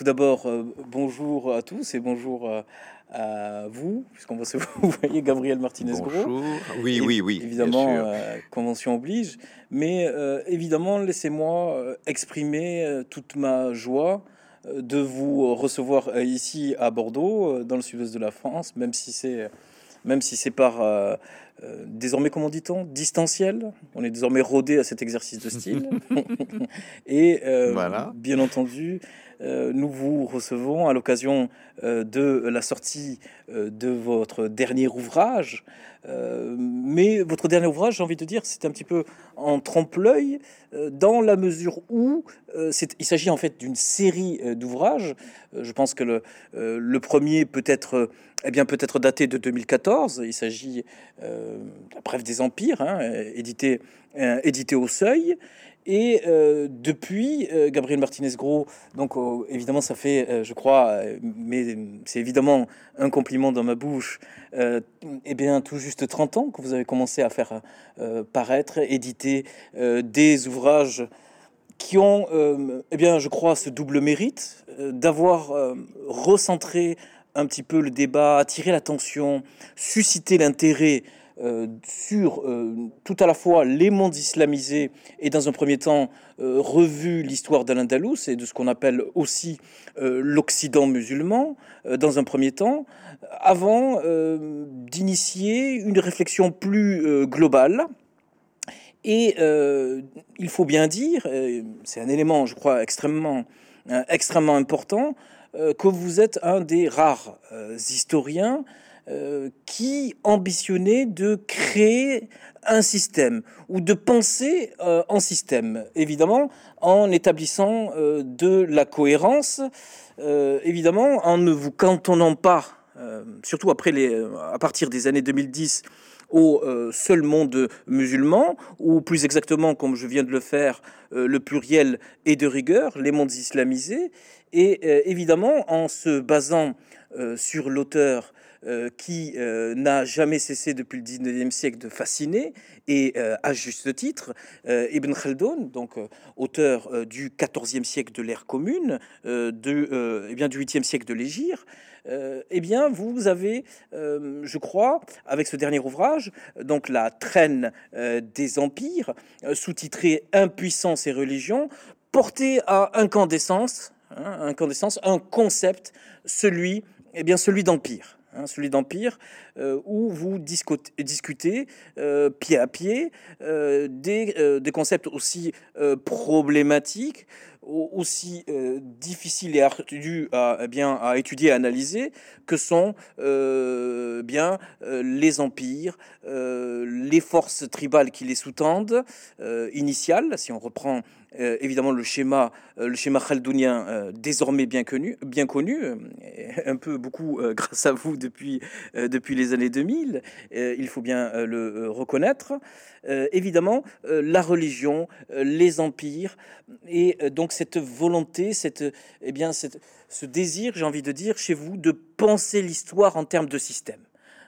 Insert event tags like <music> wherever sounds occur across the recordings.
tout d'abord, bonjour à tous et bonjour à vous, puisqu'on va se vous <laughs> voyez Gabriel Martinez-Gros. Bonjour. Oui, oui, oui. Évidemment, convention oblige. Mais évidemment, laissez-moi exprimer toute ma joie de vous recevoir ici à Bordeaux, dans le sud-est de la France, même si c'est même si c'est par euh, euh, désormais, comment dit-on, distanciel. On est désormais rodé à cet exercice de style. <laughs> Et euh, voilà. bien entendu, nous vous recevons à l'occasion de la sortie de votre dernier ouvrage. mais votre dernier ouvrage, j'ai envie de dire, c'est un petit peu en trompe-l'œil, dans la mesure où il s'agit en fait d'une série d'ouvrages. je pense que le, premier peut être eh bien, peut-être daté de 2014. Il s'agit euh, de des Empires, hein, édité, euh, édité au Seuil. Et euh, depuis, Gabriel Martinez-Gros, donc évidemment, ça fait, je crois, mais c'est évidemment un compliment dans ma bouche, eh bien, tout juste 30 ans que vous avez commencé à faire paraître, éditer des ouvrages qui ont, eh bien, je crois, ce double mérite d'avoir recentré un petit peu le débat, attirer l'attention, susciter l'intérêt euh, sur euh, tout à la fois les mondes islamisés et dans un premier temps euh, revu l'histoire de l'Andalous et de ce qu'on appelle aussi l'Occident musulman dans un premier temps, avant d'initier une réflexion plus globale. Et il faut bien dire, c'est un élément, je crois, extrêmement, extrêmement important, euh, que vous êtes un des rares euh, historiens euh, qui ambitionnait de créer un système ou de penser en système, évidemment en établissant de la cohérence, évidemment en ne vous cantonnant pas, surtout après les, à partir des années 2010, au seul monde musulman, ou plus exactement, comme je viens de le faire, le pluriel est de rigueur, les mondes islamisés, et euh, évidemment, en se basant euh, sur l'auteur euh, qui n'a jamais cessé depuis le 19e siècle de fasciner, et à juste titre, Ibn Khaldun, donc auteur du 14e siècle de l'ère commune, de, eh bien, du 8e siècle de l'Égir, eh bien, vous avez, je crois, avec ce dernier ouvrage, donc la traîne des empires, sous-titré Impuissance et religion, porté à incandescence, Hein, incandescence, un concept, celui, eh bien, celui d'empire. Hein, celui d'empire, euh, où vous discutez, euh, pied à pied euh, des, concepts aussi problématiques, aussi difficiles et ardus à, eh bien, à étudier, analyser, que sont bien les empires, les forces tribales qui les sous-tendent, initiales, si on reprend euh, évidemment le schéma, euh, le schéma khaldounien euh, désormais bien connu, bien connu, un peu beaucoup <laughs> grâce à vous depuis, depuis les années 2000, il faut bien le reconnaître. évidemment, la religion, les empires, et donc cette volonté, cette, eh bien, cette, ce désir, j'ai envie de dire, chez vous, de penser l'histoire en termes de système.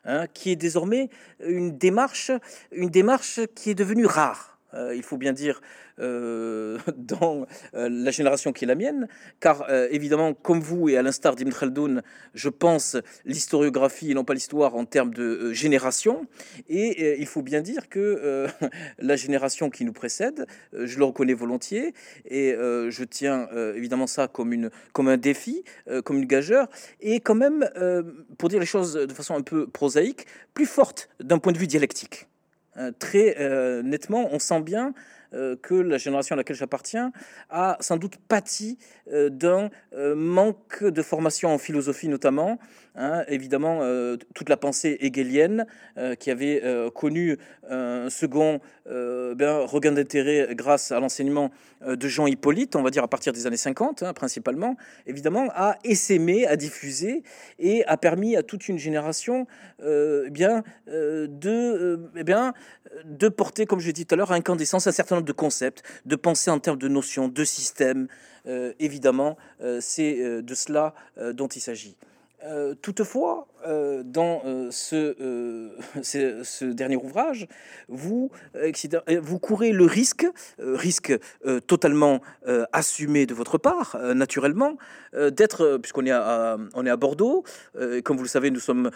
Hein, qui est désormais une démarche, une démarche qui est devenue rare. Euh, il faut bien dire, euh, <laughs> dans euh, la génération qui est la mienne, car évidemment, comme vous et à l'instar d'Ibn Khaldun, je pense l'historiographie et non pas l'histoire en termes de génération. Et il faut bien dire que <laughs> la génération qui nous précède, je le reconnais volontiers, et je tiens évidemment ça comme, un défi, comme une gageure, et quand même, pour dire les choses de façon un peu prosaïque, plus forte d'un point de vue dialectique. Euh, très euh, nettement, on sent bien euh, que la génération à laquelle j'appartiens a sans doute pâti d'un manque de formation en philosophie notamment, Hein, évidemment, euh, toute la pensée hegelienne euh, qui avait euh, connu un second ben, regain d'intérêt grâce à l'enseignement de Jean Hippolyte, on va dire à partir des années 50 hein, principalement, évidemment, a essaimé, a diffusé et a permis à toute une génération eh bien, de, eh bien, de porter, comme je l'ai dit tout à l'heure, à incandescence un certain nombre de concepts, de penser en termes de notions, de systèmes. évidemment, c'est de cela dont il s'agit. Euh, toutefois, euh, dans euh, ce, <laughs> dernier ouvrage, vous, vous courez le risque, risque totalement assumé de votre part, naturellement, d'être, puisqu'on est, à, Bordeaux, comme vous le savez, nous sommes,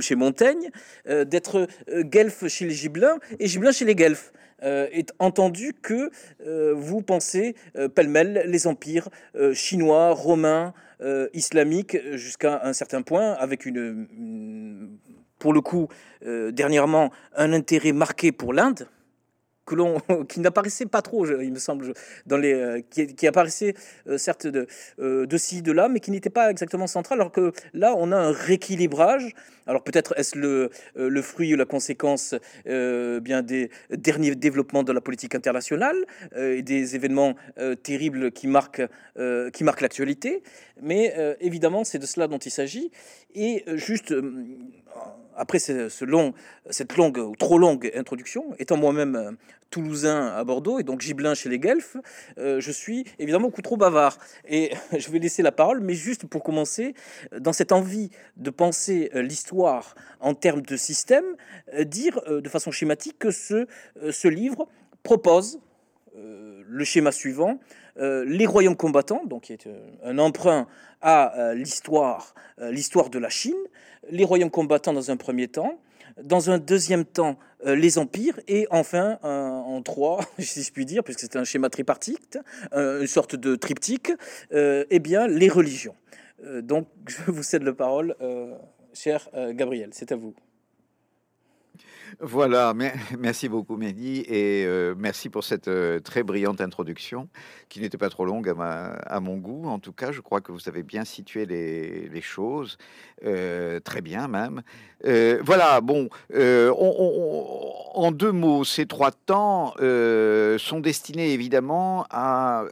chez Montaigne, d'être guelfe chez les Gibelins et Gibelin chez les guelfes. Est entendu que vous pensez pêle-mêle les empires chinois, romains, euh, islamique jusqu'à un certain point, avec une, pour le coup, euh, dernièrement, un intérêt marqué pour l'Inde que l'on <laughs> qui n'apparaissait pas trop, il me semble, dans les euh, qui, apparaissait certes de de ci de là, mais qui n'était pas exactement central. Alors que là, on a un rééquilibrage. Alors peut-être est-ce le fruit ou la conséquence bien des derniers développements de la politique internationale et des événements terribles qui marquent qui marquent l'actualité. Mais euh, évidemment, c'est de cela dont il s'agit. Et euh, juste euh, après cette longue ou trop longue introduction, étant moi-même toulousain à Bordeaux et donc gibelin chez les Guelfes, je suis évidemment beaucoup trop bavard. Et <laughs> je vais laisser la parole, mais juste pour commencer, dans cette envie de penser l'histoire en termes de système, dire de façon schématique que ce, ce livre propose le schéma suivant euh, les royaumes combattants, donc qui est euh, un emprunt à euh, l'histoire, l'histoire de la Chine, les royaumes combattants dans un premier temps, dans un deuxième temps les empires et enfin en trois, <laughs> si je puis dire, puisque c'est un schéma tripartite, une sorte de triptyque, eh bien les religions. donc <laughs> je vous cède la parole, cher Gabriel, c'est à vous. Voilà, <laughs> merci beaucoup Mehdi et euh, merci pour cette euh, très brillante introduction qui n'était pas trop longue à, mon goût. En tout cas, je crois que vous avez bien situé les, choses, euh, très bien même. voilà, bon, en deux mots, ces trois temps sont destinés évidemment à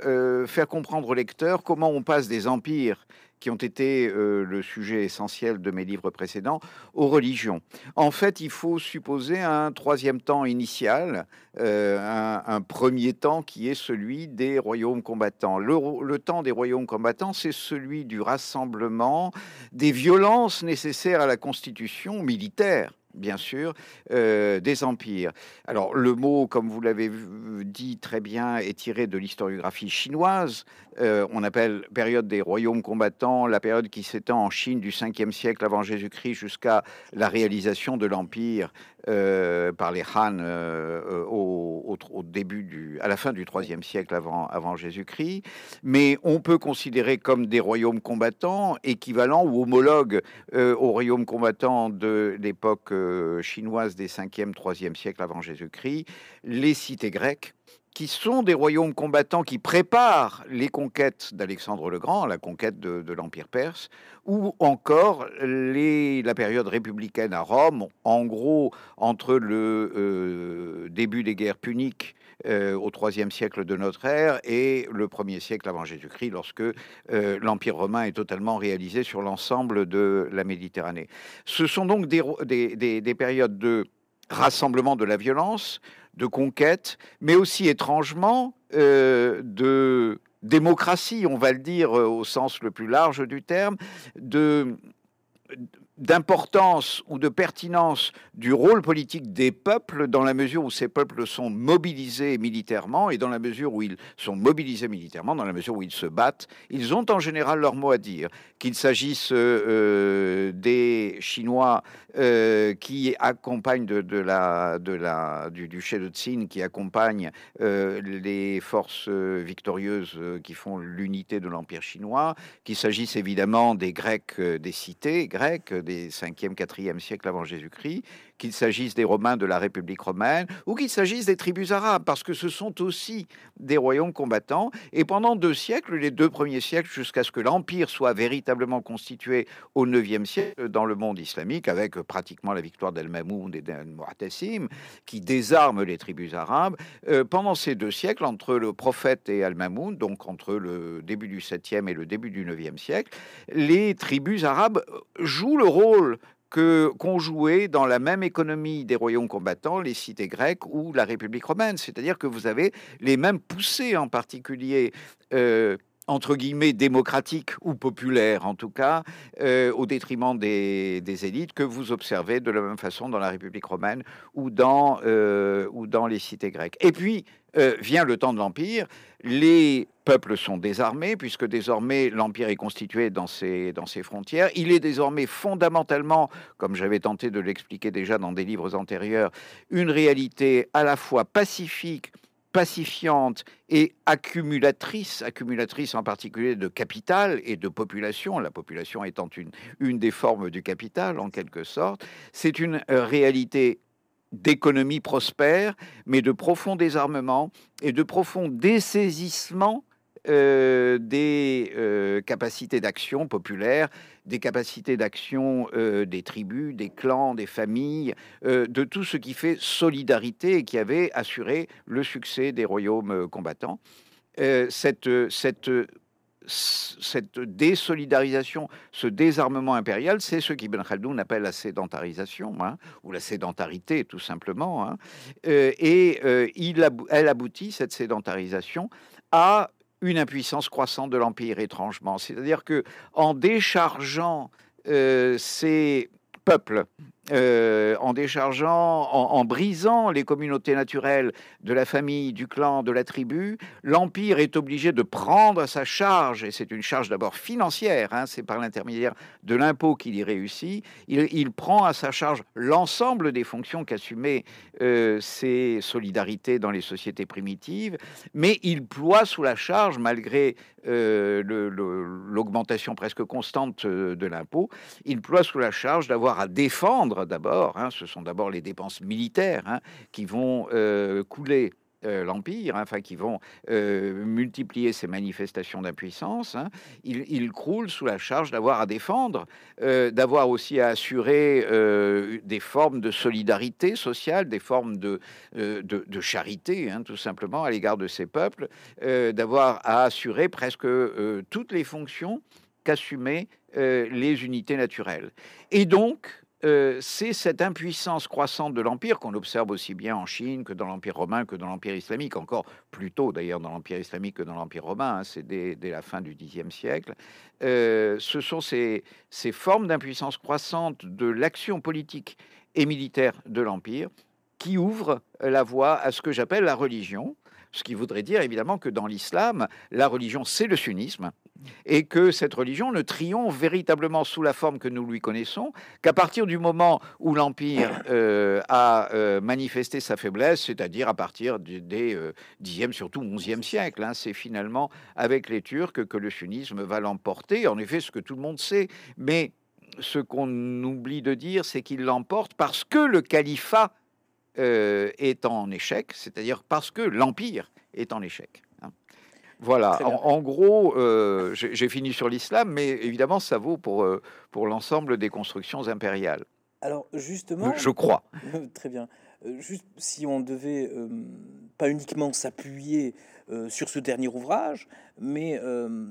faire comprendre au lecteur comment on passe des empires qui ont été euh, le sujet essentiel de mes livres précédents, aux religions. En fait, il faut supposer un troisième temps initial, euh, un, premier temps qui est celui des royaumes combattants. Le, le temps des royaumes combattants, c'est celui du rassemblement, des violences nécessaires à la constitution militaire bien sûr, euh, des empires. Alors le mot, comme vous l'avez dit très bien, est tiré de l'historiographie chinoise. Euh, on appelle période des royaumes combattants la période qui s'étend en Chine du 5e siècle avant Jésus-Christ jusqu'à la réalisation de l'empire euh, par les Han au, début du, à la fin du 3e siècle avant, avant Jésus-Christ. Mais on peut considérer comme des royaumes combattants équivalents ou homologues aux royaumes combattants de l'époque chinoise des 5e, 3e siècles avant Jésus-Christ, les cités grecques, qui sont des royaumes combattants qui préparent les conquêtes d'Alexandre le Grand, la conquête de, l'Empire perse, ou encore les, la période républicaine à Rome, en gros entre le euh, début des guerres puniques euh, au IIIe siècle de notre ère et le 1er siècle avant Jésus-Christ, lorsque euh, l'Empire romain est totalement réalisé sur l'ensemble de la Méditerranée. Ce sont donc des, des, des, périodes de rassemblement de la violence, de conquête, mais aussi étrangement euh, de démocratie, on va le dire au sens le plus large du terme, de d'importance ou de pertinence du rôle politique des peuples dans la mesure où ces peuples sont mobilisés militairement et dans la mesure où ils sont mobilisés militairement, dans la mesure où ils se battent, ils ont en général leur mot à dire. Qu'il s'agisse euh, des Chinois euh, qui accompagnent de, la, de la, du de qui accompagnent euh, les forces victorieuses qui font l'unité de l'Empire chinois, qu'il s'agisse évidemment des Grecs, des cités grecques, des 5e, 4e siècles avant Jésus-Christ, qu'il s'agisse des Romains de la République romaine ou qu'il s'agisse des tribus arabes, parce que ce sont aussi des royaumes combattants. Et pendant deux siècles, les deux premiers siècles, jusqu'à ce que l'Empire soit véritablement constitué au 9e siècle dans le monde islamique, avec pratiquement la victoire d'Al-Mamoun et d'Al-Mu'tasim, qui désarment les tribus arabes, euh, pendant ces deux siècles, entre le prophète et Al-Mamoun, donc entre le début du 7e et le début du 9e siècle, les tribus arabes jouent le rôle que qu'ont joué dans la même économie des royaumes combattants les cités grecques ou la République romaine. C'est-à-dire que vous avez les mêmes poussées, en particulier euh, entre guillemets démocratique ou populaire en tout cas, euh, au détriment des, élites que vous observez de la même façon dans la République romaine ou dans, euh, ou dans les cités grecques. Et puis euh, vient le temps de l'Empire, les peuples sont désarmés puisque désormais l'Empire est constitué dans ses, dans ses frontières. Il est désormais fondamentalement, comme j'avais tenté de l'expliquer déjà dans des livres antérieurs, une réalité à la fois pacifique, pacifiante et accumulatrice, accumulatrice en particulier de capital et de population, la population étant une, une des formes du capital en quelque sorte, c'est une euh, réalité d'économie prospère, mais de profond désarmement et de profond dessaisissement euh, des euh, capacités d'action populaires, des capacités d'action euh, des tribus, des clans, des familles, de tout ce qui fait solidarité et qui avait assuré le succès des royaumes combattants. Cette désolidarisation, ce désarmement impérial, c'est ce qu'Ibn Khaldoun appelle la sédentarisation, hein, ou la sédentarité tout simplement. Hein. et il elle aboutit, cette sédentarisation, à une impuissance croissante de l'Empire, étrangement. C'est-à-dire que en déchargeant euh, ces peuples euh, en déchargeant, en, brisant les communautés naturelles de la famille, du clan, de la tribu, l'Empire est obligé de prendre sa charge, et c'est une charge d'abord financière, hein, c'est par l'intermédiaire de l'impôt qu'il y réussit, il, prend à sa charge l'ensemble des fonctions qu'assumaient euh, ces solidarités dans les sociétés primitives, mais il ploie sous la charge, malgré euh, l'augmentation presque constante de l'impôt, il ploie sous la charge d'avoir à défendre d'abord, hein, ce sont d'abord les dépenses militaires hein, qui vont euh, couler euh, l'Empire, hein, enfin qui vont euh, multiplier ces manifestations d'impuissance, il, croule sous la charge d'avoir à défendre, d'avoir aussi à assurer des formes de solidarité sociale, des formes de, de, charité, tout simplement, à l'égard de ces peuples, d'avoir à assurer presque toutes les fonctions qu'assumaient les unités naturelles. Et donc, euh, c'est cette impuissance croissante de l'Empire qu'on observe aussi bien en Chine que dans l'Empire romain, que dans l'Empire islamique, encore plus tôt d'ailleurs dans l'Empire islamique que dans l'Empire romain, hein, c'est dès, la fin du Xe siècle. Euh, ce sont ces, ces formes d'impuissance croissante de l'action politique et militaire de l'Empire qui ouvrent la voie à ce que j'appelle la religion, ce qui voudrait dire évidemment que dans l'islam, la religion, c'est le sunnisme, et que cette religion ne triomphe véritablement sous la forme que nous lui connaissons qu'à partir du moment où l'Empire euh, a euh, manifesté sa faiblesse, c'est-à-dire à partir des euh, 10e, surtout 11e siècle. Hein. c'est finalement avec les Turcs que le sunnisme va l'emporter, en effet ce que tout le monde sait, mais ce qu'on oublie de dire, c'est qu'il l'emporte parce que le califat euh, est en échec, c'est-à-dire parce que l'Empire est en échec. Voilà, en, gros, euh, j'ai fini sur l'islam, mais évidemment, ça vaut pour, euh, pour l'ensemble des constructions impériales. Alors, justement. Je crois. <laughs> Très bien. Juste si on devait pas uniquement s'appuyer sur ce dernier ouvrage, mais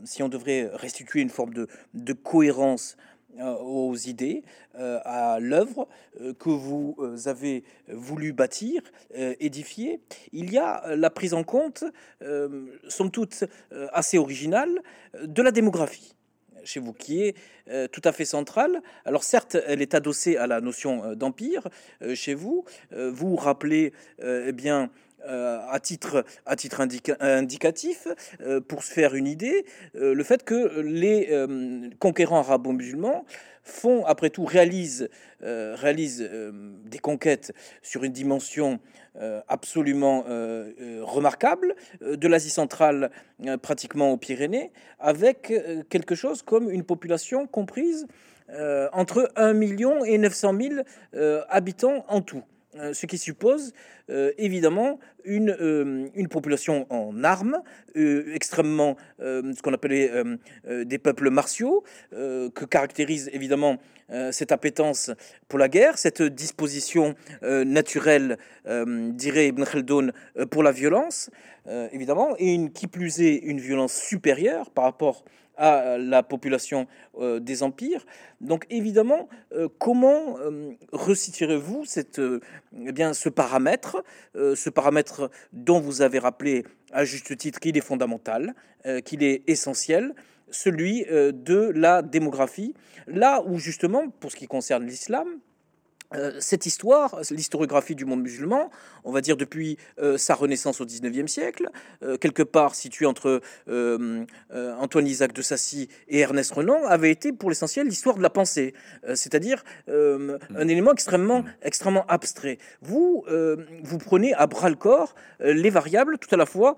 si on devrait restituer une forme de, de cohérence euh, aux idées, euh, à l'œuvre euh, que vous avez voulu bâtir, édifier. Il y a la prise en compte, somme toute assez originale, de la démographie chez vous, qui est tout à fait centrale. Alors certes, elle est adossée à la notion d'empire chez vous. vous rappelez eh bien euh, à titre, indicatif, euh, pour se faire une idée, euh, le fait que les conquérants arabo-musulmans font, après tout, réalisent, réalisent des conquêtes sur une dimension absolument remarquable, de l'Asie centrale pratiquement aux Pyrénées, avec quelque chose comme une population comprise entre 1 million et 900 000 habitants en tout. Euh, ce qui suppose euh, évidemment une, euh, une, population en armes, extrêmement ce qu'on appelait des peuples martiaux, que caractérise évidemment cette appétence pour la guerre, cette disposition naturelle, dirait Ibn Khaldun, pour la violence, évidemment, et qui plus est une violence supérieure par rapport à la population des empires. Donc évidemment, comment resituerez-vous cette, eh ce paramètre, ce paramètre dont vous avez rappelé à juste titre qu'il est fondamental, qu'il est essentiel, celui de la démographie, là où justement, pour ce qui concerne l'islam, euh, cette histoire, l'historiographie du monde musulman, on va dire depuis euh, sa renaissance au XIXe siècle, euh, quelque part située entre Antoine Isaac de Sassy et Ernest Renan, avait été pour l'essentiel l'histoire de la pensée, c'est-à-dire un élément extrêmement, extrêmement abstrait. Vous, vous prenez à bras le corps les variables tout à la fois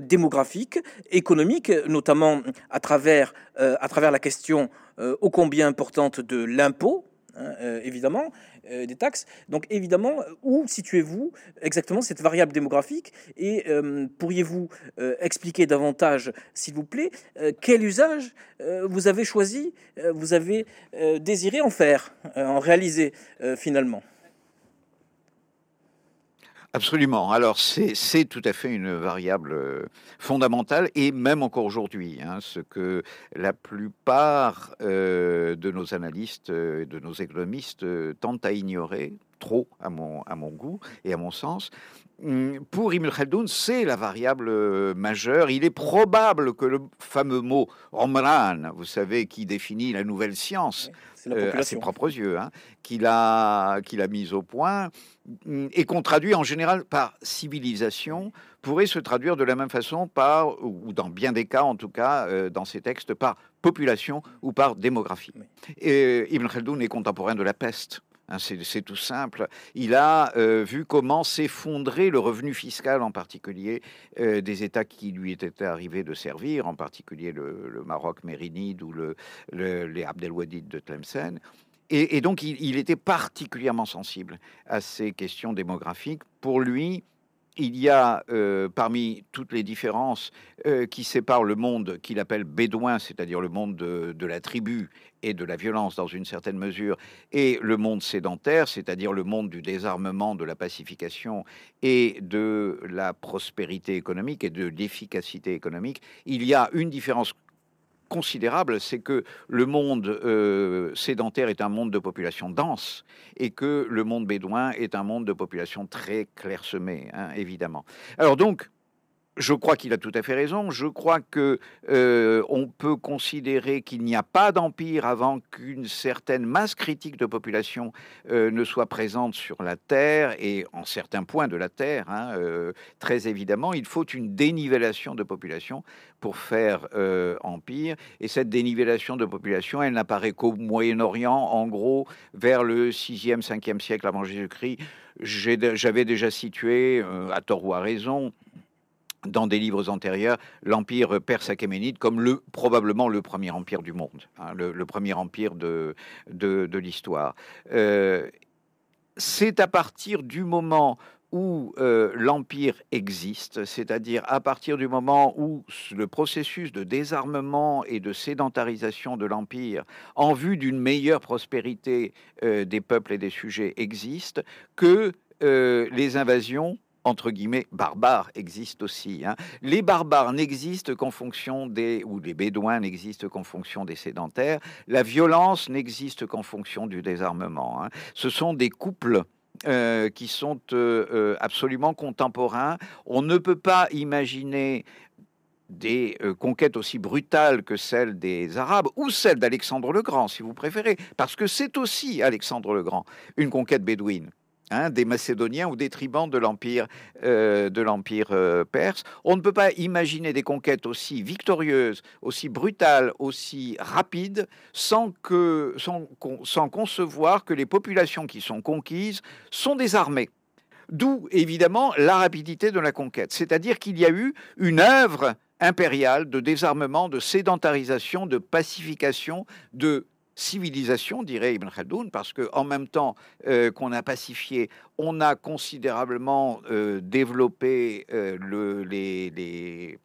démographiques, économiques, notamment à travers, à travers la question ô combien importante de l'impôt, hein, évidemment, euh, des taxes. Donc évidemment, où situez-vous exactement cette variable démographique Et euh, pourriez-vous euh, expliquer davantage, s'il vous plaît, quel usage vous avez choisi, vous avez désiré en faire, en réaliser finalement? Absolument. Alors c'est tout à fait une variable euh, fondamentale et même encore aujourd'hui, hein, ce que la plupart euh, de nos analystes, euh, de nos économistes tentent à ignorer, trop à mon, à mon goût et à mon sens. Hum, pour Ibn Khaldoun, c'est la variable majeure. Il est probable que le fameux mot Omran, vous savez, qui définit la nouvelle science, euh, à ses propres yeux, hein, qu'il a, qu'il a mis au point, mm, et qu'on traduit en général par civilisation, pourrait se traduire de la même façon par, ou dans bien des cas en tout cas, euh, dans ces textes, par population ou par démographie. Et Ibn Khaldoun est contemporain de la peste. Hein, c'est tout simple. Il a euh, vu comment s'effondrer le revenu fiscal, en particulier euh, des États qui lui étaient arrivés de servir, en particulier le, Maroc mérinide ou le, les Abdelwadid de Tlemcen. Et, donc, il, était particulièrement sensible à ces questions démographiques. Pour lui, il y a euh, parmi toutes les différences euh, qui séparent le monde qu'il appelle bédouin, c'est-à-dire le monde de, la tribu et de la violence dans une certaine mesure, et le monde sédentaire, c'est-à-dire le monde du désarmement, de la pacification et de la prospérité économique et de l'efficacité économique, il y a une différence considérable, c'est que le monde euh, sédentaire est un monde de population dense et que le monde bédouin est un monde de population très clairsemée, hein, évidemment. Alors donc, je crois qu'il a tout à fait raison. Je crois que euh, on peut considérer qu'il n'y a pas d'empire avant qu'une certaine masse critique de population euh, ne soit présente sur la Terre et en certains points de la Terre. Hein, euh, très évidemment, il faut une dénivellation de population pour faire empire. Et cette dénivellation de population, elle n'apparaît qu'au Moyen-Orient, en gros, vers le 6e, 5e siècle avant Jésus-Christ. J'avais déjà situé, à tort ou à raison, dans des livres antérieurs l'empire perse achéménide comme le probablement le premier empire du monde, hein, le, premier empire de, de, l'histoire. Euh, c'est à partir du moment où euh, l'empire existe, c'est-à-dire à partir du moment où le processus de désarmement et de sédentarisation de l'empire en vue d'une meilleure prospérité euh, des peuples et des sujets existe, que les invasions entre guillemets, barbares existent aussi. Hein. Les barbares n'existent qu'en fonction des, ou les bédouins n'existent qu'en fonction des sédentaires. La violence n'existe qu'en fonction du désarmement. Hein. Ce sont des couples euh, qui sont euh, euh, absolument contemporains. On ne peut pas imaginer des conquêtes aussi brutales que celles des Arabes ou celles d'Alexandre le Grand, si vous préférez, parce que c'est aussi Alexandre le Grand, une conquête bédouine. Hein, des Macédoniens ou des tribans de l'empire euh, de l'empire euh, perse. On ne peut pas imaginer des conquêtes aussi victorieuses, aussi brutales, aussi rapides, sans que sans, sans concevoir que les populations qui sont conquises sont des armées. D'où évidemment la rapidité de la conquête, c'est-à-dire qu'il y a eu une œuvre impériale de désarmement, de sédentarisation, de pacification, de civilisation, dirait Ibn Khaldoun, parce qu'en même temps euh, qu'on a pacifié, on a considérablement euh, développé euh, le, les,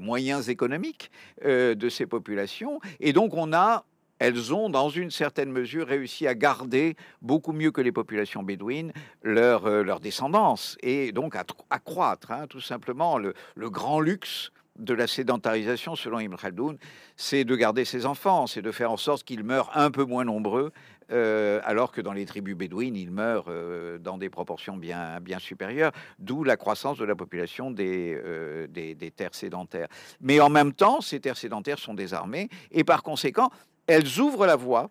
moyens économiques de ces populations, et donc on a elles ont, dans une certaine mesure, réussi à garder beaucoup mieux que les populations bédouines leur, leur descendance et donc à accroître hein, tout simplement. Le, le, grand luxe de la sédentarisation, selon Ibn Khaldoun, c'est de garder ses enfants, c'est de faire en sorte qu'ils meurent un peu moins nombreux, euh, alors que dans les tribus bédouines, ils meurent euh, dans des proportions bien, bien supérieures, d'où la croissance de la population euh, des, des terres sédentaires. Mais en même temps, ces terres sédentaires sont désarmées, et par conséquent, elles ouvrent la voie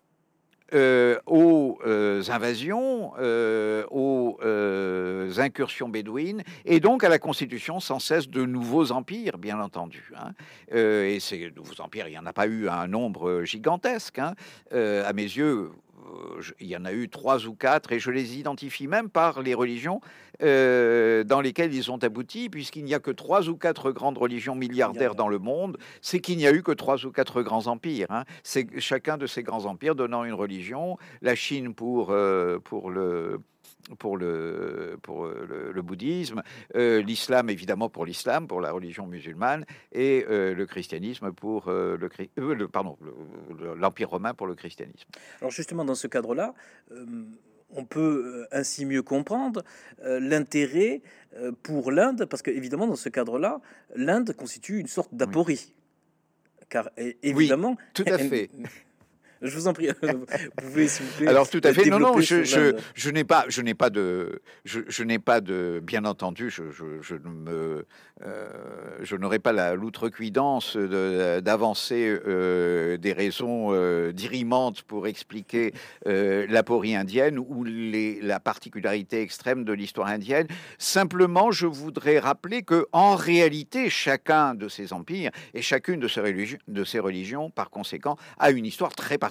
euh, aux euh, invasions, euh, aux incursions bédouines, et donc à la constitution sans cesse de nouveaux empires, bien entendu. Hein. et ces nouveaux empires, il n'y en a pas eu un nombre gigantesque. Hein. à mes yeux, il y en a eu trois ou quatre, et je les identifie même par les religions euh, dans lesquelles ils ont abouti, puisqu'il n'y a que trois ou quatre grandes religions milliardaires dans le monde, c'est qu'il n'y a eu que trois ou quatre grands empires. Hein. C'est chacun de ces grands empires donnant une religion. La Chine pour, euh, pour le pour le, pour euh, le, bouddhisme, euh, l'islam évidemment pour l'islam, pour la religion musulmane, et euh, le christianisme pour le, le, pardon l'empire romain pour le christianisme. Alors justement dans ce cadre-là, on peut ainsi mieux comprendre l'intérêt pour l'Inde, parce qu'évidemment dans ce cadre-là, l'Inde constitue une sorte d'aporie. Car évidemment, tout à fait. Je vous en prie. <laughs> vous pouvez, Alors tout à fait. Non, non, je, je, je n'ai pas, je n'ai pas de, je, je n'ai pas de, bien entendu, je, je ne me, euh, je n'aurai pas la l'outrecuidance d'avancer euh, des raisons euh, dirimantes pour expliquer l'aporie indienne ou les, la particularité extrême de l'histoire indienne. Simplement, je voudrais rappeler que en réalité, chacun de ces empires et chacune de ces religions, de ces religions, par conséquent, a une histoire très particulière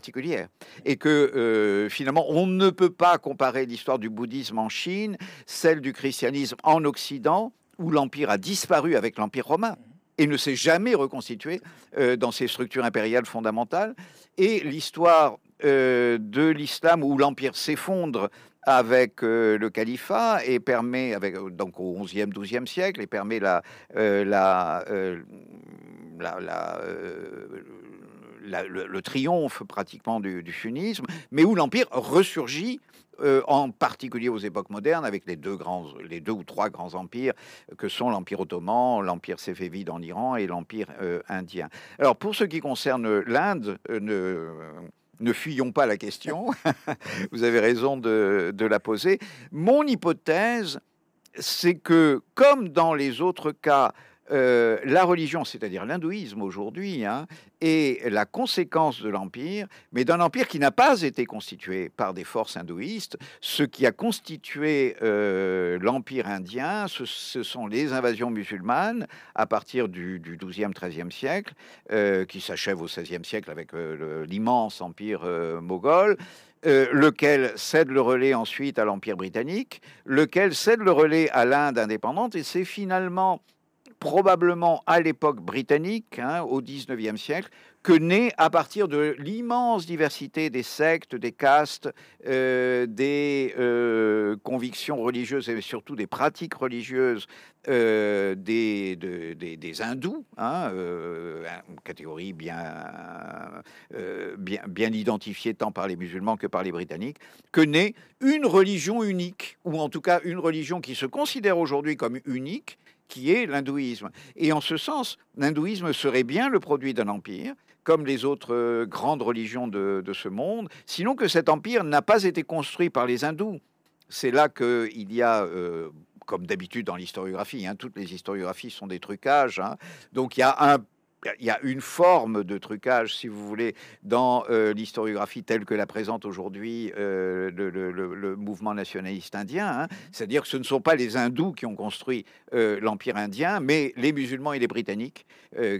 Et que euh, finalement, on ne peut pas comparer l'histoire du bouddhisme en Chine, celle du christianisme en Occident, où l'empire a disparu avec l'empire romain et ne s'est jamais reconstitué euh, dans ses structures impériales fondamentales, et l'histoire euh, de l'islam où l'empire s'effondre avec le califat et permet, avec, donc au 11e, 12e siècle, et permet la, la, la, la le, triomphe pratiquement du, sunnisme, mais où l'empire ressurgit euh, en particulier aux époques modernes, avec les deux, grands, les deux ou trois grands empires que sont l'Empire ottoman, l'Empire séfévide en Iran et l'Empire euh, indien. Alors, pour ce qui concerne l'Inde, euh, ne, fuyons pas la question, <laughs> vous avez raison de la poser. Mon hypothèse, c'est que, comme dans les autres cas, euh, la religion, c'est-à-dire l'hindouisme aujourd'hui, hein, est la conséquence de l'empire, mais d'un empire qui n'a pas été constitué par des forces hindouistes. Ce qui a constitué euh, l'empire indien, ce, sont les invasions musulmanes à partir du, du 12e, 13e siècle, euh, qui s'achèvent au 16e siècle avec l'immense empire moghol. lequel cède le relais ensuite à l'Empire britannique, lequel cède le relais à l'Inde indépendante, et c'est finalement probablement à l'époque britannique, hein, au 19e siècle, que naît à partir de l'immense diversité des sectes, des castes, euh, des euh, convictions religieuses et surtout des pratiques religieuses euh, des, des, hindous, hein, une catégorie bien, bien identifiée tant par les musulmans que par les britanniques, que naît une religion unique, ou en tout cas une religion qui se considère aujourd'hui comme unique, qui est l'hindouisme. Et en ce sens, l'hindouisme serait bien le produit d'un empire, comme les autres euh, grandes religions de, ce monde, sinon que cet empire n'a pas été construit par les hindous. C'est là qu'il y a... Euh, comme d'habitude dans l'historiographie, hein, toutes les historiographies sont des trucages. Hein. donc il y a un il y a une forme de trucage, si vous voulez, dans euh, l'historiographie telle que la présente aujourd'hui euh, le, mouvement nationaliste indien. Hein. C'est-à-dire que ce ne sont pas les hindous qui ont construit euh, l'empire indien, mais les musulmans et les britanniques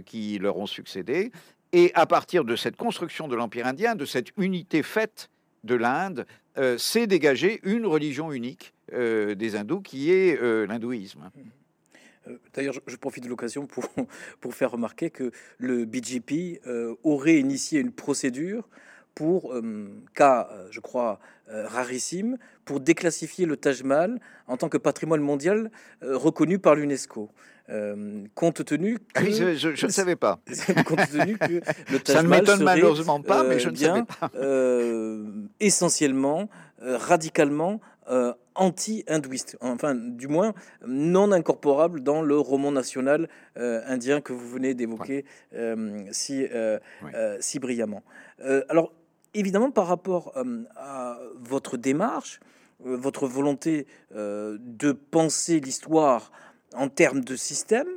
qui leur ont succédé. Et à partir de cette construction de l'empire indien, de cette unité faite de l'Inde, s'est dégagée une religion unique des hindous qui est l'hindouisme. Euh, d'ailleurs, je, profite de l'occasion pour, <laughs> pour faire remarquer que le BGP euh, aurait initié une procédure pour, euh, cas, je crois, rarissime, pour déclassifier le Taj Mahal en tant que patrimoine mondial reconnu par l'UNESCO. compte tenu ah que, je, ne savais pas. <laughs> compte tenu que le <laughs> Taj Ça ne m'étonne malheureusement pas, mais je ne bien, savais pas. essentiellement, radicalement anti-hindouiste, enfin du moins non incorporable dans le roman national indien que vous venez d'évoquer si, si brillamment. alors évidemment par rapport à votre démarche, votre volonté de penser l'histoire en termes de système,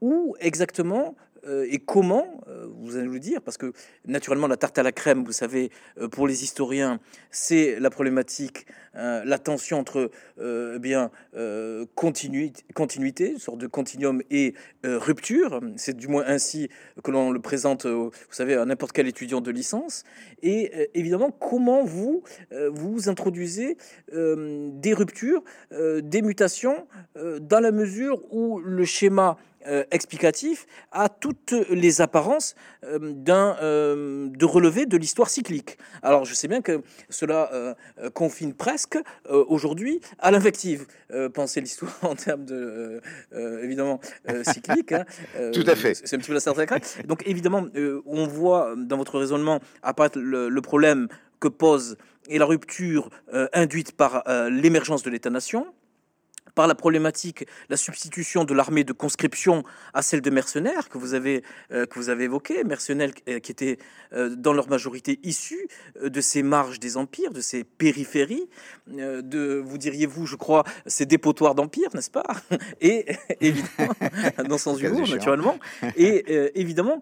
où exactement euh, et comment, euh, vous allez le dire, parce que naturellement la tarte à la crème, vous savez, euh, pour les historiens, c'est la problématique, la tension entre eh bien continuité, continuité, une sorte de continuum et rupture. C'est du moins ainsi que l'on le présente, vous savez, à n'importe quel étudiant de licence. Et évidemment, comment vous vous introduisez des ruptures, des mutations, dans la mesure où le schéma euh, explicatif à toutes les apparences euh, d'un euh, de relevé de l'histoire cyclique. Alors je sais bien que cela confine presque aujourd'hui à l'invective. penser l'histoire <laughs> en termes de évidemment cyclique. Hein, <laughs> Tout à fait. C'est un petit peu la certaine Donc évidemment, on voit dans votre raisonnement apparaître le, le problème que pose et la rupture induite par l'émergence de l'État-nation par la problématique, la substitution de l'armée de conscription à celle de mercenaires que vous avez, euh, que vous avez évoqué, mercenaires euh, qui étaient euh, dans leur majorité issus de ces marges des empires, de ces périphéries, de, vous diriez-vous, je crois, ces dépotoirs d'empire, n'est-ce pas? <laughs> Et évidemment, <laughs> dans son humour, naturellement. <laughs> Et évidemment,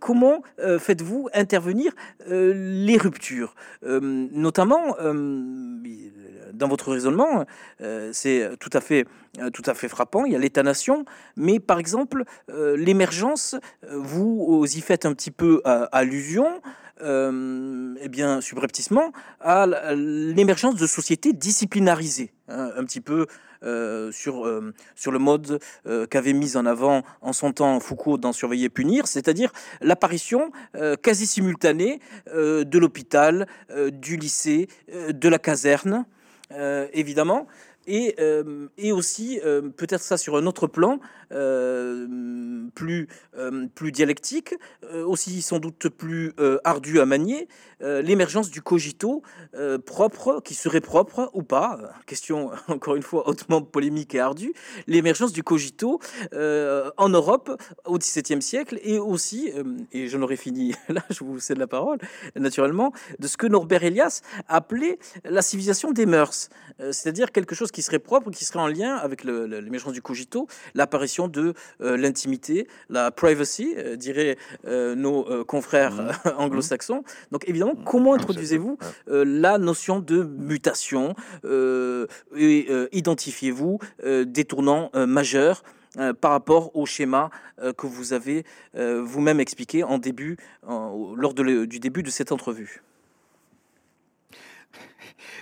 comment faites-vous intervenir les ruptures? Notamment, dans votre raisonnement, c'est tout à fait, euh, tout à fait frappant. Il y a l'État-nation, mais par exemple, euh, l'émergence, vous y faites un petit peu allusion. eh bien, subrepticement, à l'émergence de sociétés disciplinarisées, hein, un petit peu sur, sur le mode qu'avait mis en avant en son temps Foucault dans Surveiller punir, c'est-à-dire l'apparition quasi simultanée de l'hôpital, du lycée, de la caserne, euh, évidemment, et, euh, et aussi, euh, peut-être ça sur un autre plan, plus, plus dialectique, aussi sans doute plus ardu à manier, l'émergence du cogito propre, qui serait propre ou pas, question <laughs> encore une fois hautement polémique et ardue, l'émergence du cogito en Europe au XVIIe siècle et aussi, et je n'aurais fini <laughs> là, je vous cède la parole, naturellement, de ce que Norbert Elias appelait la civilisation des mœurs, c'est-à-dire quelque chose qui serait propre, qui serait en lien avec l'émergence du cogito, l'apparition de euh, l'intimité, la privacy, euh, diraient euh, nos confrères mmh. anglo-saxons. Donc évidemment, mmh. comment introduisez-vous la notion de mutation et identifiez-vous des tournants majeurs par rapport au schéma que vous avez vous-même expliqué en début, lors du début de cette entrevue?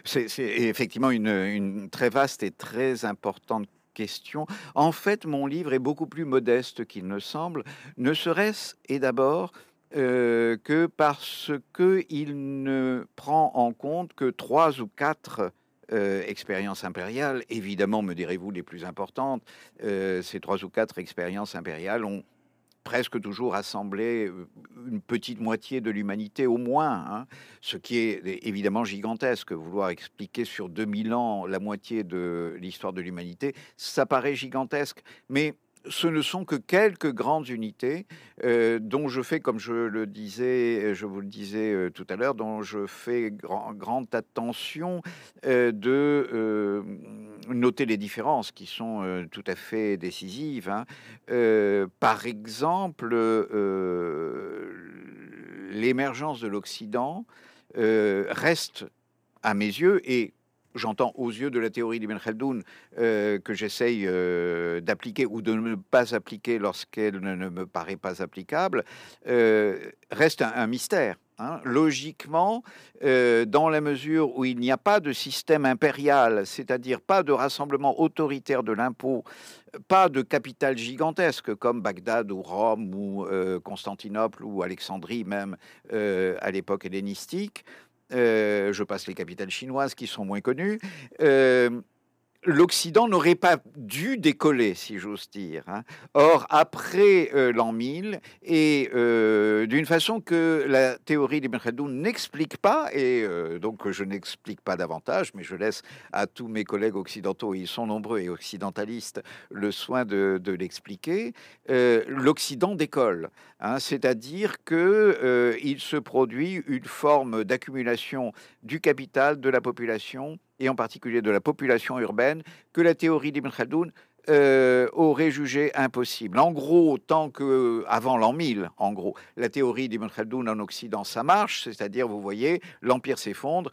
C'est effectivement une, très vaste et très importante question. En fait, mon livre est beaucoup plus modeste qu'il ne semble, ne serait-ce et d'abord euh, que parce qu'il ne prend en compte que trois ou quatre euh, expériences impériales. Évidemment, me direz-vous, les plus importantes. Euh, ces trois ou quatre expériences impériales ont presque toujours rassembler une petite moitié de l'humanité au moins, hein. ce qui est évidemment gigantesque. Vouloir expliquer sur 2000 ans la moitié de l'histoire de l'humanité, ça paraît gigantesque, mais ce ne sont que quelques grandes unités euh, dont je fais, comme je le disais, je vous le disais euh, tout à l'heure, dont je fais grande attention euh, de noter les différences qui sont tout à fait décisives. Hein. par exemple, l'émergence de l'Occident reste à mes yeux et j'entends aux yeux de la théorie d'Ibn Khaldoun euh, que j'essaye euh, d'appliquer ou de ne pas appliquer lorsqu'elle ne, me paraît pas applicable, euh, reste un, mystère. Hein. Logiquement, dans la mesure où il n'y a pas de système impérial, c'est-à-dire pas de rassemblement autoritaire de l'impôt, pas de capital gigantesque comme Bagdad ou Rome ou Constantinople ou Alexandrie même à l'époque hellénistique, je passe les capitales chinoises qui sont moins connues. Euh, l'Occident n'aurait pas dû décoller, si j'ose dire. Hein. Or, après euh, l'an 1000, et euh, d'une façon que la théorie d'Ibn Khaldoun n'explique pas, et euh, donc je n'explique pas davantage, mais je laisse à tous mes collègues occidentaux, ils sont nombreux et occidentalistes, le soin de, l'expliquer, l'Occident décolle. Hein. C'est-à-dire qu'il se produit une forme d'accumulation du capital, de la population, et en particulier de la population urbaine, que la théorie d'Ibn Khaldoun euh, aurait jugé impossible. En gros, tant que avant l'an 1000, en gros, la théorie d'Ibn Khaldoun en Occident, ça marche, c'est-à-dire, vous voyez, l'empire s'effondre,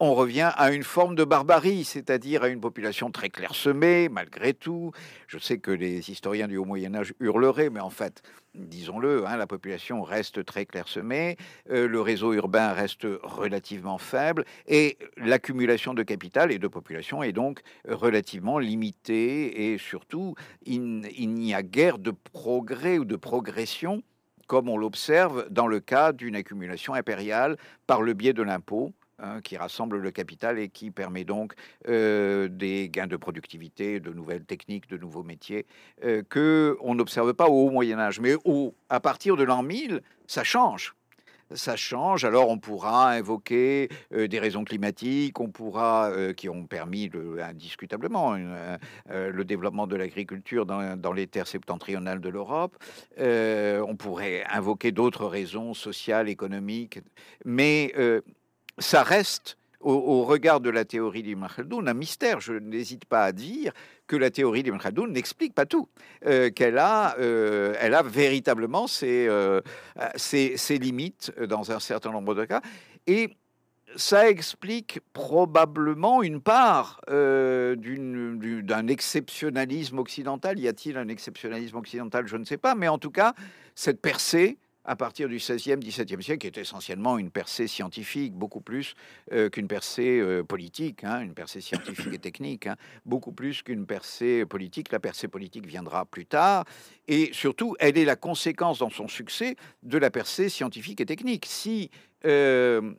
on revient à une forme de barbarie, c'est-à-dire à une population très clairsemée, malgré tout. Je sais que les historiens du Haut Moyen Âge hurleraient, mais en fait, disons-le, hein, la population reste très clairsemée, euh, le réseau urbain reste relativement faible, et l'accumulation de capital et de population est donc relativement limitée, et surtout, il, il n'y a guère de progrès ou de progression comme on l'observe dans le cas d'une accumulation impériale par le biais de l'impôt, Hein, qui rassemble le capital et qui permet donc euh, des gains de productivité, de nouvelles techniques, de nouveaux métiers euh, que on n'observe pas au Moyen Âge. Mais au, à partir de l'an 1000, ça change ça change. Alors on pourra invoquer euh, des raisons climatiques, on pourra qui ont permis indiscutablement le développement de l'agriculture dans, dans, les terres septentrionales de l'Europe. on pourrait invoquer d'autres raisons sociales, économiques, mais ça reste, au, regard de la théorie d'Ibn Khaldoun, un mystère. Je n'hésite pas à dire que la théorie d'Ibn Khaldoun n'explique pas tout, euh, qu'elle a, euh, elle a véritablement euh, ses, ses, limites dans un certain nombre de cas. Et ça explique probablement une part d'un exceptionnalisme occidental. Y a-t-il un exceptionnalisme occidental? Je ne sais pas, mais en tout cas, cette percée à partir du XVIe, XVIIe siècle, qui est essentiellement une percée scientifique, beaucoup plus euh, qu'une percée euh, politique, hein, une percée scientifique et technique, hein, beaucoup plus qu'une percée politique. La percée politique viendra plus tard, et surtout, elle est la conséquence dans son succès de la percée scientifique et technique. Si euh,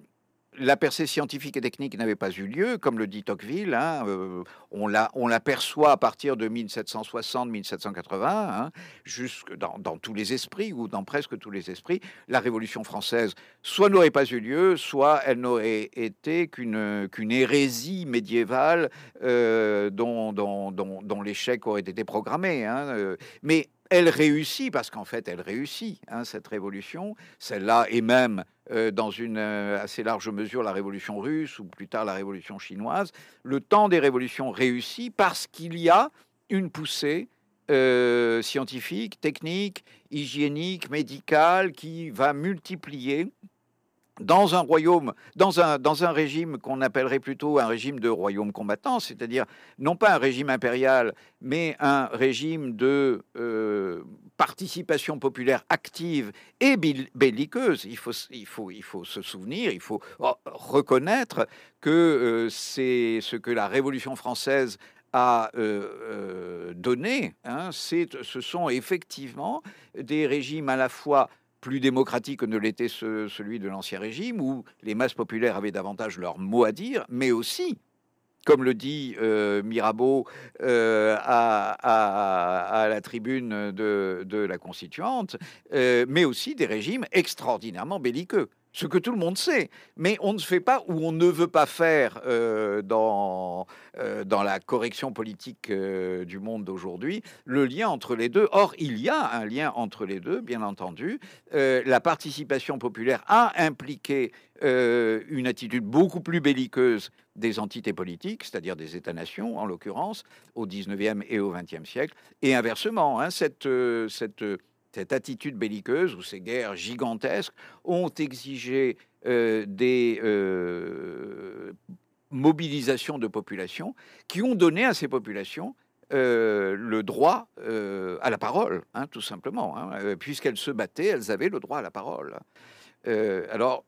la percée scientifique et technique n'avait pas eu lieu, comme le dit Tocqueville. Hein, euh, on l'aperçoit à partir de 1760-1780, hein, jusque dans, tous les esprits ou dans presque tous les esprits. La Révolution française, soit n'aurait pas eu lieu, soit elle n'aurait été qu'une hérésie médiévale euh, dont, dont, l'échec aurait été programmé. Hein, euh, mais elle réussit, parce qu'en fait, elle réussit, hein, cette révolution, celle-là, et même euh, dans une euh, assez large mesure la révolution russe, ou plus tard la révolution chinoise, le temps des révolutions réussit parce qu'il y a une poussée euh, scientifique, technique, hygiénique, médicale, qui va multiplier dans un royaume, dans un, dans un régime qu'on appellerait plutôt un régime de royaume combattant, c'est-à-dire non pas un régime impérial, mais un régime de euh, participation populaire active et belliqueuse. Il faut, il, faut, il faut se souvenir, il faut reconnaître que euh, c'est ce que la Révolution française a euh, donné, hein, ce sont effectivement des régimes à la fois plus démocratique que ne l'était celui de l'Ancien Régime, où les masses populaires avaient davantage leur mot à dire, mais aussi, comme le dit euh, Mirabeau euh, à, la tribune de, la Constituante, euh, mais aussi des régimes extraordinairement belliqueux ce que tout le monde sait, mais on ne fait pas ou on ne veut pas faire euh, dans, euh, dans la correction politique euh, du monde d'aujourd'hui le lien entre les deux. Or, il y a un lien entre les deux, bien entendu. la participation populaire a impliqué une attitude beaucoup plus belliqueuse des entités politiques, c'est-à-dire des États-nations en l'occurrence, au 19e et au 20e siècle, et inversement, hein, cette, cette cette attitude belliqueuse ou ces guerres gigantesques ont exigé euh, des euh, mobilisations de populations qui ont donné à ces populations euh, le droit à la parole, hein, tout simplement. Hein. Puisqu'elles se battaient, elles avaient le droit à la parole. alors,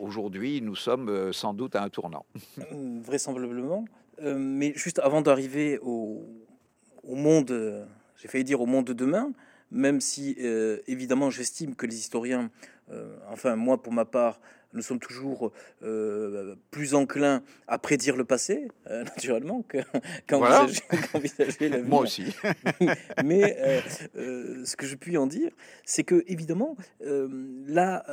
aujourd'hui, nous sommes sans doute à un tournant. <laughs> Vraisemblablement. mais juste avant d'arriver au, au monde, j'ai failli dire au monde de demain, même si euh, évidemment j'estime que les historiens enfin moi pour ma part, nous sommes toujours euh, plus enclins à prédire le passé, euh, <laughs> naturellement, <laughs> <laughs> qu'à envisager, l'avenir. Moi aussi. Mais euh, ce que je puis en dire, c'est que, évidemment, la,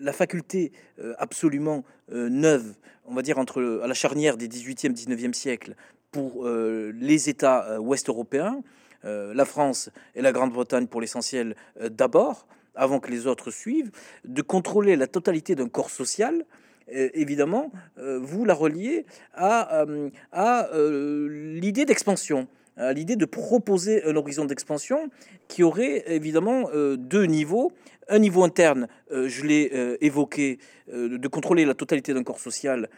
la faculté absolument neuve, on va dire, entre, à la charnière des 18e, 19e siècles, pour les États ouest européens, la France et la Grande-Bretagne pour l'essentiel d'abord, avant que les autres suivent, de contrôler la totalité d'un corps social, euh, évidemment, euh, vous la reliez à, euh, à l'idée d'expansion, à l'idée de proposer un horizon d'expansion qui aurait évidemment deux niveaux un niveau interne, euh, je l'ai euh, évoqué, euh, de contrôler la totalité d'un corps social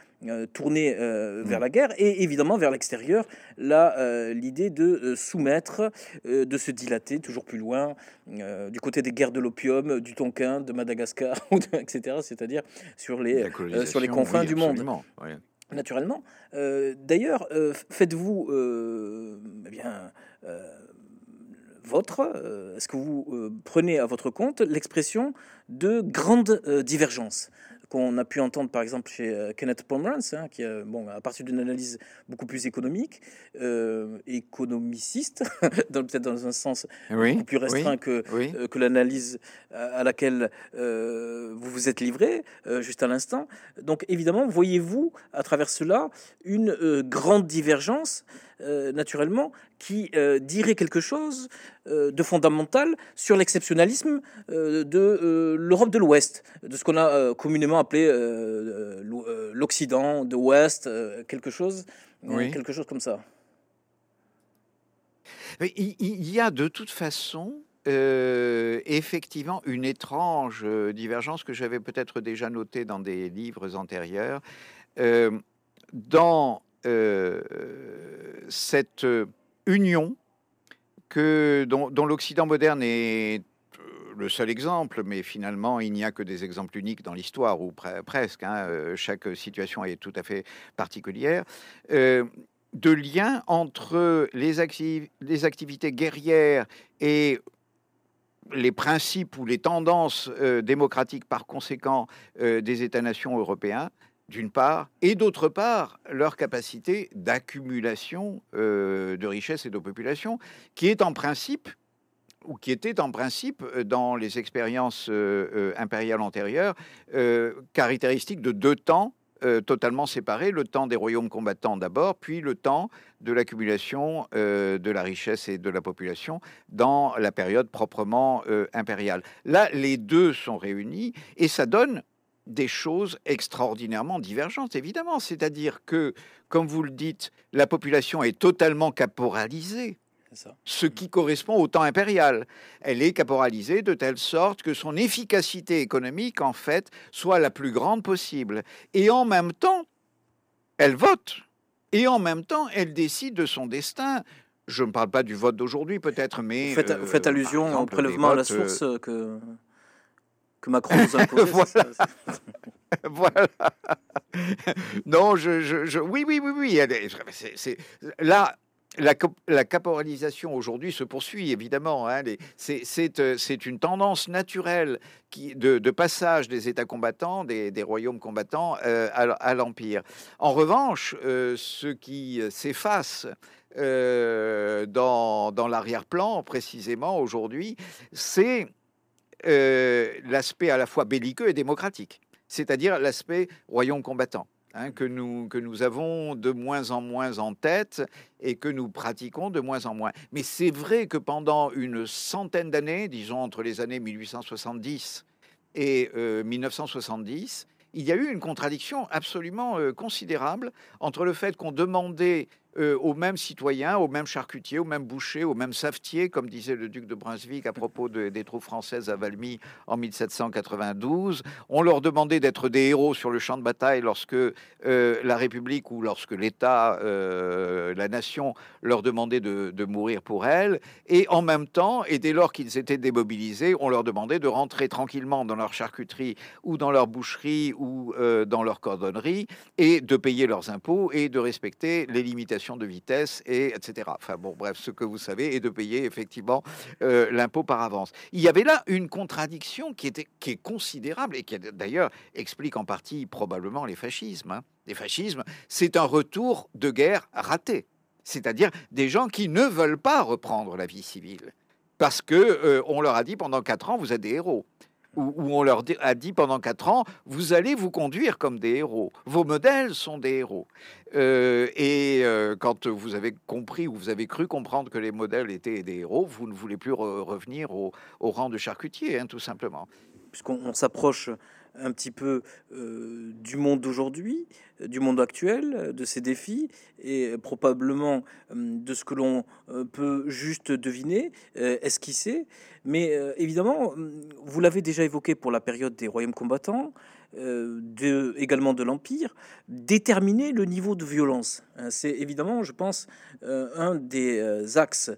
tourné vers la guerre, et évidemment vers l'extérieur, là, l'idée de soumettre, de se dilater toujours plus loin, du côté des guerres de l'opium, du Tonkin, de Madagascar, <laughs> etc., c'est-à-dire sur les, sur les confins du monde. Naturellement. D'ailleurs, faites-vous eh bien votre, euh, est-ce que vous euh, prenez à votre compte l'expression de grande euh, divergence? Qu'on a pu entendre par exemple chez Kenneth Pomerantz, hein, qui a, bon, à partir d'une analyse beaucoup plus économique, économiciste, <laughs> peut-être dans un sens beaucoup plus restreint que, que l'analyse à laquelle vous vous êtes livré juste à l'instant. Donc évidemment, voyez-vous à travers cela une grande divergence euh, naturellement, qui euh, dirait quelque chose euh, de fondamental sur l'exceptionnalisme de l'Europe de l'Ouest, de ce qu'on a communément appelé l'Occident de l'Ouest, quelque chose, quelque chose comme ça. Il y a de toute façon effectivement une étrange divergence que j'avais peut-être déjà notée dans des livres antérieurs. dans cette union que, dont, l'Occident moderne est euh, le seul exemple, mais finalement, il n'y a que des exemples uniques dans l'histoire, ou presque. Hein, euh, chaque situation est tout à fait particulière. de lien entre les, activités guerrières et les principes ou les tendances démocratiques par conséquent des États-nations européens, d'une part, et d'autre part, leur capacité d'accumulation euh, de richesses et de population, qui est en principe, ou qui était en principe euh, dans les expériences euh, impériales antérieures, caractéristique de deux temps totalement séparés, le temps des royaumes combattants d'abord, puis le temps de l'accumulation de la richesse et de la population dans la période proprement impériale. Là, les deux sont réunis et ça donne des choses extraordinairement divergentes, évidemment. C'est-à-dire que, comme vous le dites, la population est totalement caporalisée. Ce qui correspond au temps impérial. Elle est caporalisée de telle sorte que son efficacité économique, en fait, soit la plus grande possible. Et en même temps, elle vote. Et en même temps, elle décide de son destin. Je ne parle pas du vote d'aujourd'hui, peut-être, mais. Vous faites, euh, allusion au prélèvement à la source euh, que que Macron nous a <laughs> <laughs> voilà. non, je, je, oui, oui, oui, oui. C'est là. La, la, caporalisation aujourd'hui se poursuit, évidemment. Hein, euh, c'est une tendance naturelle qui, de, passage des États combattants, des, royaumes combattants euh, à, l'Empire. En revanche, euh, ce qui s'efface dans, dans l'arrière-plan, précisément aujourd'hui, c'est euh, l'aspect à la fois belliqueux et démocratique, c'est-à-dire l'aspect royaume combattant. Hein, que, nous, que nous avons de moins en moins en tête et que nous pratiquons de moins en moins. Mais c'est vrai que pendant une centaine d'années, disons entre les années 1870 et 1970, euh, il y a eu une contradiction absolument euh, considérable entre le fait qu'on demandait euh, aux mêmes citoyens, aux mêmes charcutiers, aux mêmes bouchers, aux mêmes savetiers, comme disait le duc de Brunswick à propos des troupes françaises à Valmy en 1792. On leur demandait d'être des héros sur le champ de bataille lorsque euh, la République ou lorsque l'État, euh, la nation, leur demandait de, de, mourir pour elle. Et en même temps, et dès lors qu'ils étaient démobilisés, on leur demandait de rentrer tranquillement dans leur charcuterie ou dans leur boucherie ou dans leur cordonnerie et de payer leurs impôts et de respecter les limitations de vitesse, et etc. Enfin bon, bref, ce que vous savez est de payer effectivement euh, l'impôt par avance. Il y avait là une contradiction qui, était, qui est considérable et qui d'ailleurs explique en partie probablement les fascismes. Hein. Les fascismes, c'est un retour de guerre raté, c'est-à-dire des gens qui ne veulent pas reprendre la vie civile parce que euh, on leur a dit pendant quatre ans vous êtes des héros où, on leur a dit pendant quatre ans, vous allez vous conduire comme des héros. Vos modèles sont des héros. Euh, et euh, quand vous avez compris ou vous avez cru comprendre que les modèles étaient des héros, vous ne voulez plus revenir au, rang de charcutier, hein, tout simplement. Puisqu'on s'approche un petit peu euh, du monde d'aujourd'hui, du monde actuel, de ses défis et probablement de ce que l'on peut juste deviner, esquisser. Mais évidemment, vous l'avez déjà évoqué pour la période des royaumes combattants, de, également de l'Empire, déterminer le niveau de violence. Hein, c'est évidemment, je pense, un des axes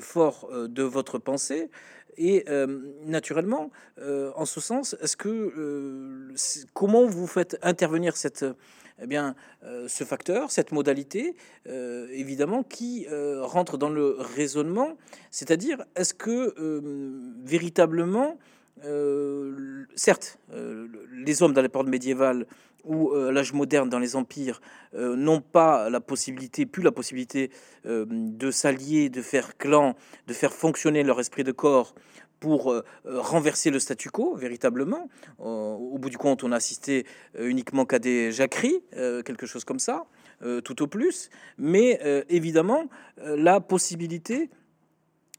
forts de votre pensée. Et euh, naturellement, euh, en ce sens, est-ce que euh, comment vous faites intervenir cette eh bien, ce facteur, cette modalité, évidemment, qui rentre dans le raisonnement, c'est-à-dire, est-ce que véritablement, certes, les hommes dans l'époque médiévale ou l'âge moderne dans les empires n'ont pas la possibilité, plus la possibilité de s'allier, de faire clan, de faire fonctionner leur esprit de corps pour euh, euh, renverser le statu quo, véritablement. au bout du compte, on a assisté euh, uniquement qu'à des jacqueries, quelque chose comme ça, tout au plus. Mais évidemment, la possibilité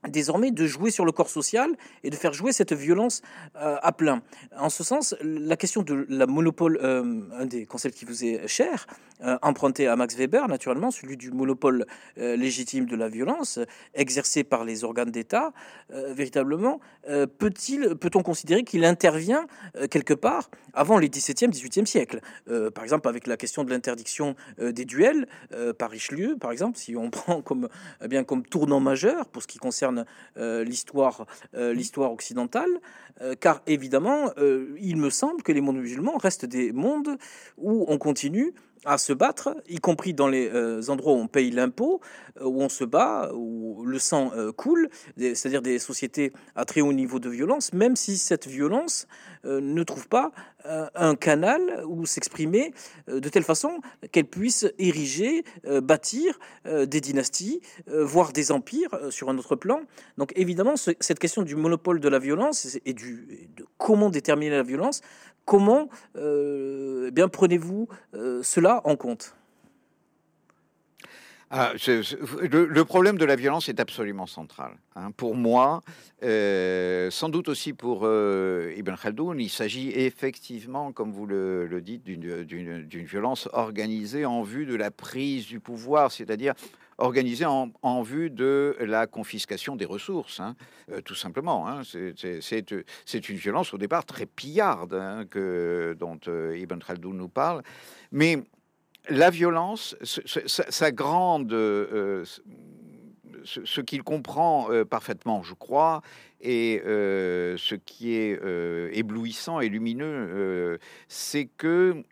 désormais de jouer sur le corps social et de faire jouer cette violence euh, à plein. En ce sens, la question de la monopole, euh, un des concepts qui vous est cher, euh, emprunté à Max Weber, naturellement, celui du monopole légitime de la violence exercé par les organes d'État, véritablement, peut-il, peut-on considérer qu'il intervient quelque part avant les 17e, 18e siècles? Par exemple, avec la question de l'interdiction des duels par Richelieu, par exemple, si on <laughs> prend comme, eh bien, comme tournant majeur pour ce qui concerne euh, l'histoire euh, l'histoire occidentale, euh, car évidemment, il me semble que les mondes musulmans restent des mondes où on continue à se battre, y compris dans les endroits où on paye l'impôt, où on se bat, où le sang coule, c'est-à-dire des sociétés à très haut niveau de violence, même si cette violence ne trouve pas un canal où s'exprimer de telle façon qu'elle puisse ériger, bâtir des dynasties, voire des empires sur un autre plan. Donc évidemment, cette question du monopole de la violence et du, de comment déterminer la violence, comment eh bien prenez-vous cela en compte? Ah, le, problème de la violence est absolument central. Hein. Pour moi, euh, sans doute aussi pour euh, Ibn Khaldoun, il s'agit effectivement, comme vous le, dites, d'une violence organisée en vue de la prise du pouvoir, c'est-à-dire organisée en, vue de la confiscation des ressources, hein. euh, tout simplement. Hein. C'est une violence au départ très pillarde que, dont Ibn Khaldoun nous parle, mais la violence, sa, grande, euh, ce, qu'il comprend euh, parfaitement, je crois, et euh, ce qui est éblouissant et lumineux, c'est que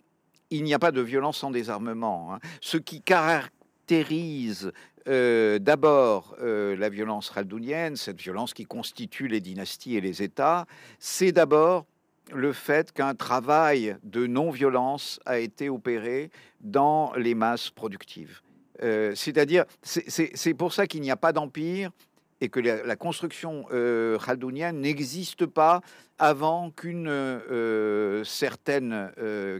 il n'y a pas de violence sans désarmement. Hein. Ce qui caractérise d'abord la violence raldounienne, cette violence qui constitue les dynasties et les États, c'est d'abord le fait qu'un travail de non-violence a été opéré dans les masses productives. Euh, c'est-à-dire, c'est pour ça qu'il n'y a pas d'empire et que la, construction euh, n'existe pas avant qu'une euh, certaine euh,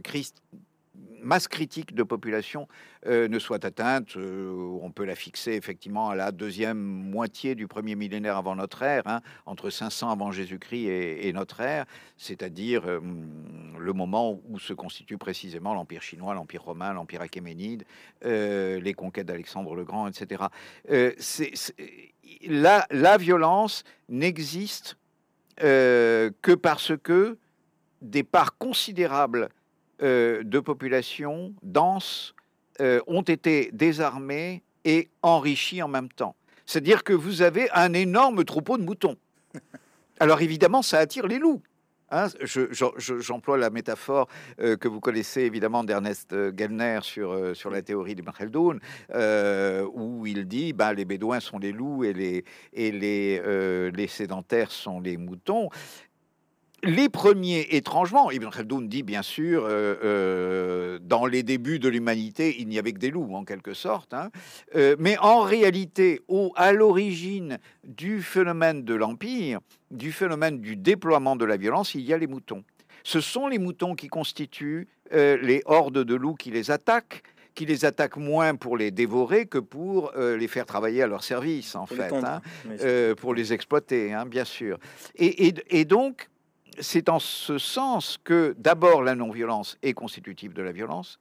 masse critique de population euh, ne soit atteinte. Euh, on peut la fixer effectivement à la deuxième moitié du premier millénaire avant notre ère, hein, entre 500 avant Jésus-Christ et, notre ère, c'est-à-dire euh, le moment où se constitue précisément l'Empire chinois, l'Empire romain, l'Empire achéménide, les conquêtes d'Alexandre le Grand, etc. la, la, violence n'existe que parce que des parts considérables euh, de populations denses euh, ont été désarmées et enrichies en même temps. C'est-à-dire que vous avez un énorme troupeau de moutons. Alors évidemment, ça attire les loups. Hein, J'emploie la métaphore euh, que vous connaissez évidemment d'Ernest Gellner sur, sur la théorie du Khaldoun, euh, où il dit bah, les Bédouins sont les loups et les sédentaires sont les moutons les premiers, étrangement, Ibn Khaldoun dit bien sûr, euh, euh, dans les débuts de l'humanité, il n'y avait que des loups en quelque sorte, hein. euh, mais en réalité, au, à l'origine du phénomène de l'Empire, du phénomène du déploiement de la violence, il y a les moutons. Ce sont les moutons qui constituent les hordes de loups qui les attaquent, qui les attaquent moins pour les dévorer que pour les faire travailler à leur service, en fait, hein, pour les exploiter, hein, bien sûr. Et, et, et donc, c'est en ce sens que d'abord la non-violence est constitutive de la violence,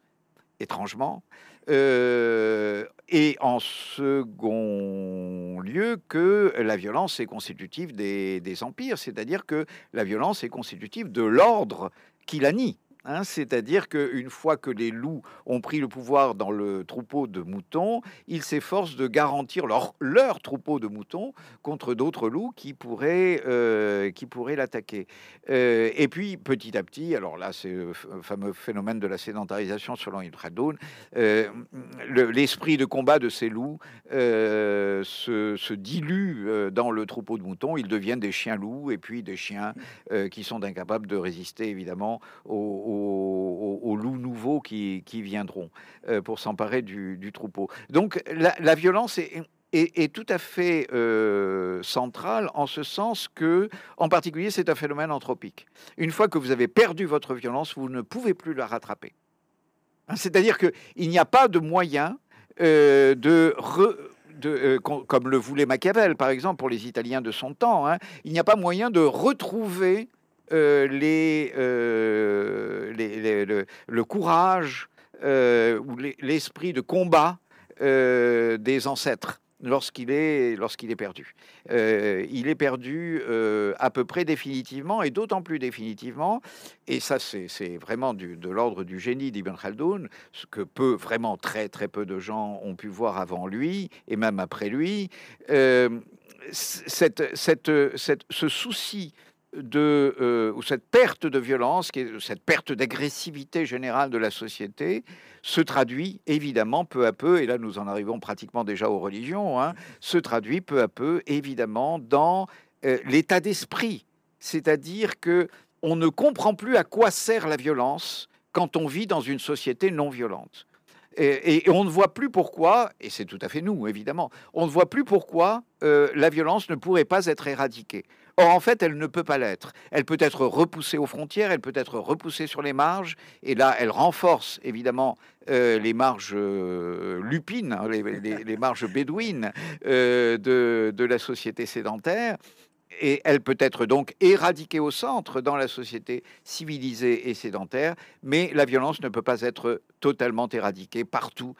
étrangement, euh, et en second lieu que la violence est constitutive des, des empires, c'est-à-dire que la violence est constitutive de l'ordre qui la nie. Hein, c'est-à-dire qu'une fois que les loups ont pris le pouvoir dans le troupeau de moutons, ils s'efforcent de garantir leur, leur, troupeau de moutons contre d'autres loups qui pourraient, euh, pourraient l'attaquer. Euh, et puis, petit à petit, alors là, c'est le fameux phénomène de la sédentarisation selon Ibn euh, l'esprit de combat de ces loups se, se, dilue dans le troupeau de moutons. Ils deviennent des chiens loups et puis des chiens qui sont incapables de résister, évidemment, aux aux, loups nouveaux qui, viendront euh, pour s'emparer du, troupeau. Donc la, violence est, tout à fait euh, centrale en ce sens que, en particulier, c'est un phénomène anthropique. Une fois que vous avez perdu votre violence, vous ne pouvez plus la rattraper. Hein, c'est-à-dire qu'il n'y a pas de moyen euh, de, comme le voulait Machiavel, par exemple, pour les Italiens de son temps, hein, il n'y a pas moyen de retrouver euh, euh, le, courage euh, ou l'esprit de combat des ancêtres lorsqu'il est, est perdu. il est perdu à peu près définitivement, et d'autant plus définitivement, et ça c'est vraiment de l'ordre du génie d'Ibn Khaldoun, ce que peu, vraiment très très peu de gens ont pu voir avant lui, et même après lui, cette, cette, cette, ce souci de euh, ou cette perte de violence, cette perte d'agressivité générale de la société, se traduit évidemment peu à peu, et là nous en arrivons pratiquement déjà aux religions, hein, se traduit peu à peu évidemment dans euh, l'état d'esprit, c'est-à-dire que on ne comprend plus à quoi sert la violence quand on vit dans une société non violente. Et, on ne voit plus pourquoi, et c'est tout à fait nous évidemment, on ne voit plus pourquoi euh, la violence ne pourrait pas être éradiquée. Or, en fait, elle ne peut pas l'être. Elle peut être repoussée aux frontières, elle peut être repoussée sur les marges, et là, elle renforce évidemment euh, les marges euh, lupines, hein, les, marges bédouines euh, de, de, la société sédentaire. Et elle peut être donc éradiquée au centre dans la société civilisée et sédentaire, mais la violence ne peut pas être totalement éradiquée partout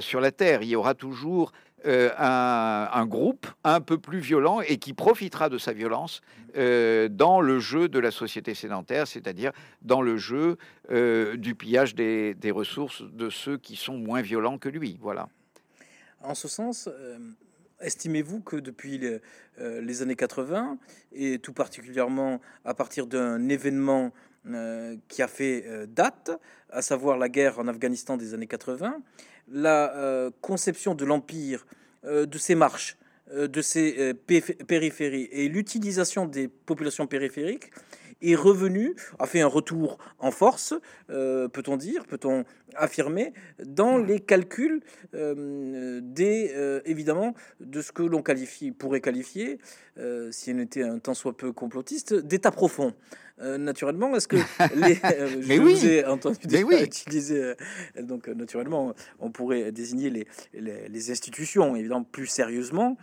sur la Terre. Il y aura toujours euh, un, groupe un peu plus violent et qui profitera de sa violence euh, dans le jeu de la société sédentaire, c'est-à-dire dans le jeu euh, du pillage des, ressources de ceux qui sont moins violents que lui. Voilà. En ce sens, estimez-vous que depuis les, les, années 80, et tout particulièrement à partir d'un événement qui a fait date, à savoir la guerre en Afghanistan des années 80, la euh, conception de l'empire, euh, de ses marches, euh, de ses périphéries et l'utilisation des populations périphériques est revenu, a fait un retour en force, peut-on dire, peut-on affirmer, dans les calculs des, évidemment, de ce que l'on qualifie, pourrait qualifier, si on était un tant soit peu complotiste, d'état profond. Euh, naturellement, est-ce que <laughs> les, euh, je oui. vous ai entendu utiliser, euh, donc naturellement, on pourrait désigner les, les, institutions, évidemment, plus sérieusement,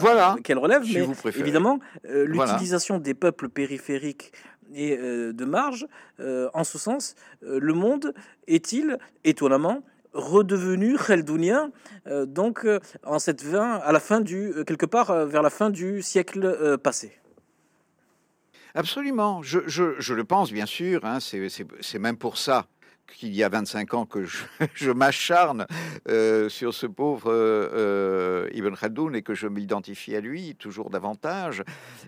voilà. qu'elles relèvent, mais évidemment, l'utilisation des peuples périphériques et de marge, en ce sens, le monde est-il étonnamment redevenu khaldounien donc en cette fin, à la fin du quelque part vers la fin du siècle passé? Absolument, je, le pense bien sûr, hein, c'est même pour ça qu'il y a 25 ans que <laughs> je, m'acharne euh, sur ce pauvre euh, Ibn Khaldoun et que je m'identifie à lui toujours davantage.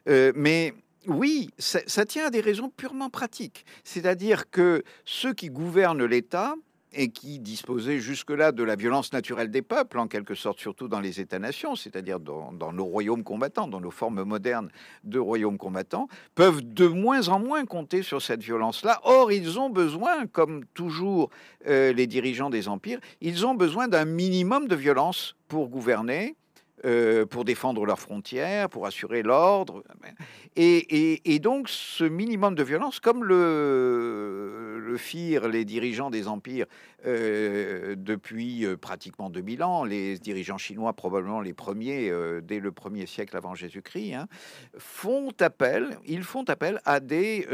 Euh, mais oui, ça, tient à des raisons purement pratiques. C'est-à-dire que ceux qui gouvernent l'État et qui disposaient jusque-là de la violence naturelle des peuples, en quelque sorte, surtout dans les États-nations, c'est-à-dire dans, nos royaumes combattants, dans nos formes modernes de royaumes combattants, peuvent de moins en moins compter sur cette violence-là. Or, ils ont besoin, comme toujours euh, les dirigeants des empires, ils ont besoin d'un minimum de violence pour gouverner, euh, pour défendre leurs frontières, pour assurer l'ordre. Et, donc ce minimum de violence, comme le, firent les dirigeants des empires euh, depuis euh, pratiquement 2000 ans, les dirigeants chinois probablement les premiers dès le premier siècle avant Jésus-Christ, hein, font appel, ils font appel à des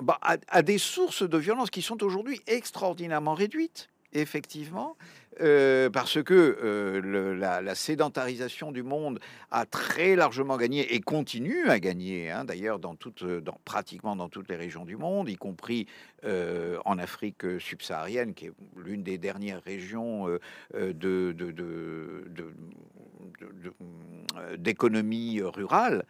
bah, à, des sources de violence qui sont aujourd'hui extraordinairement réduites, effectivement, euh, parce que euh, la, sédentarisation du monde a très largement gagné et continue à gagner, hein, d'ailleurs dans, dans, pratiquement dans toutes les régions du monde, y compris euh, en Afrique subsaharienne, qui est l'une des dernières régions de, d'économie rurale.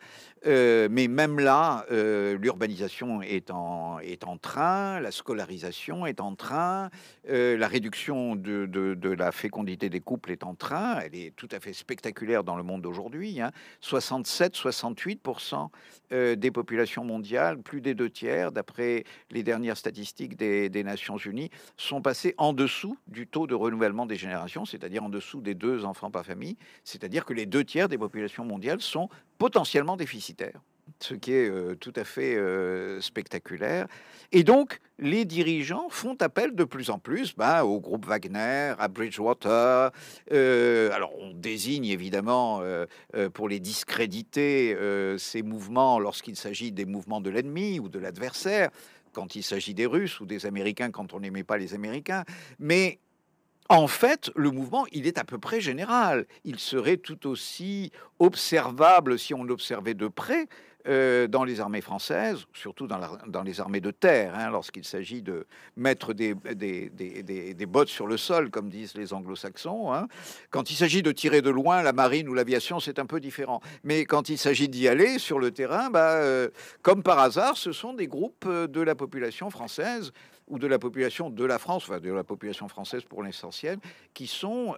mais même là, l'urbanisation est en, est en train, la scolarisation est en train, la réduction de, de la fécondité des couples est en train, elle est tout à fait spectaculaire dans le monde d'aujourd'hui. 67-68% hein. euh, des populations mondiales, plus des deux tiers, d'après les dernières statistiques des, des, Nations Unies, sont passés en dessous du taux de renouvellement des générations, c'est-à-dire en dessous des deux enfants par famille, c'est-à-dire que les deux tiers des populations mondiales sont potentiellement déficitaires ce qui est euh, tout à fait euh, spectaculaire. Et donc, les dirigeants font appel de plus en plus bah, au groupe Wagner, à Bridgewater. Euh, alors, on désigne évidemment, pour les discréditer, ces mouvements lorsqu'il s'agit des mouvements de l'ennemi ou de l'adversaire, quand il s'agit des Russes ou des Américains quand on n'aimait pas les Américains. Mais en fait, le mouvement, il est à peu près général. Il serait tout aussi observable si on l'observait de près euh, dans les armées françaises, surtout dans, les armées de terre, hein, lorsqu'il s'agit de mettre des, bottes sur le sol, comme disent les anglo-saxons. Hein. Quand il s'agit de tirer de loin, la marine ou l'aviation, c'est un peu différent. Mais quand il s'agit d'y aller sur le terrain, bah, euh, comme par hasard, ce sont des groupes euh, de la population française ou de la population de la France, enfin de la population française pour l'essentiel, qui sont,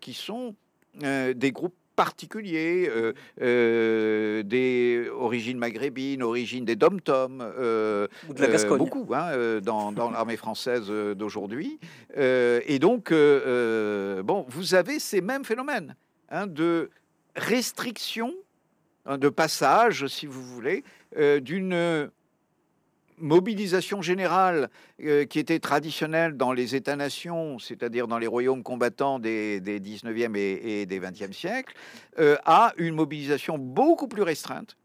qui sont des groupes particuliers, euh, euh, des origines maghrébines, origines des dom-toms, euh, la beaucoup hein, dans, <laughs> dans l'armée française d'aujourd'hui. et donc, bon, vous avez ces mêmes phénomènes hein, de restriction, hein, de passage, si vous voulez, d'une mobilisation générale euh, qui était traditionnelle dans les États-nations, c'est-à-dire dans les royaumes combattants des, 19e et, des 20e siècles, euh, à une mobilisation beaucoup plus restreinte,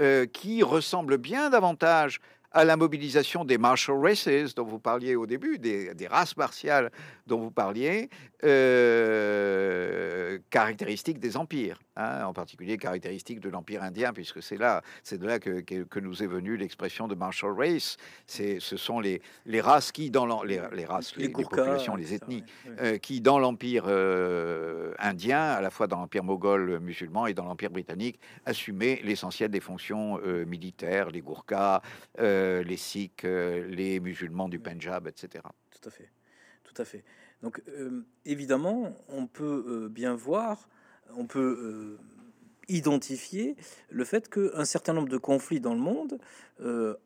euh, qui ressemble bien davantage à la mobilisation des martial races dont vous parliez au début, des, races martiales dont vous parliez, euh, caractéristiques des empires, hein, en particulier caractéristiques de l'empire indien, puisque c'est là, c'est de là que, que, nous est venue l'expression de martial race. C'est, ce sont les, les races qui dans les, les, races, les, populations, les ethnies, euh, qui dans l'empire euh, indien, à la fois dans l'empire moghol musulman et dans l'empire britannique, assumaient l'essentiel des fonctions militaires, les Gurkhas. Euh, les Sikhs, euh, les musulmans du Punjab, etc. Tout à fait, tout à fait. Donc euh, évidemment, on peut bien voir, on peut identifier le fait qu'un certain nombre de conflits dans le monde,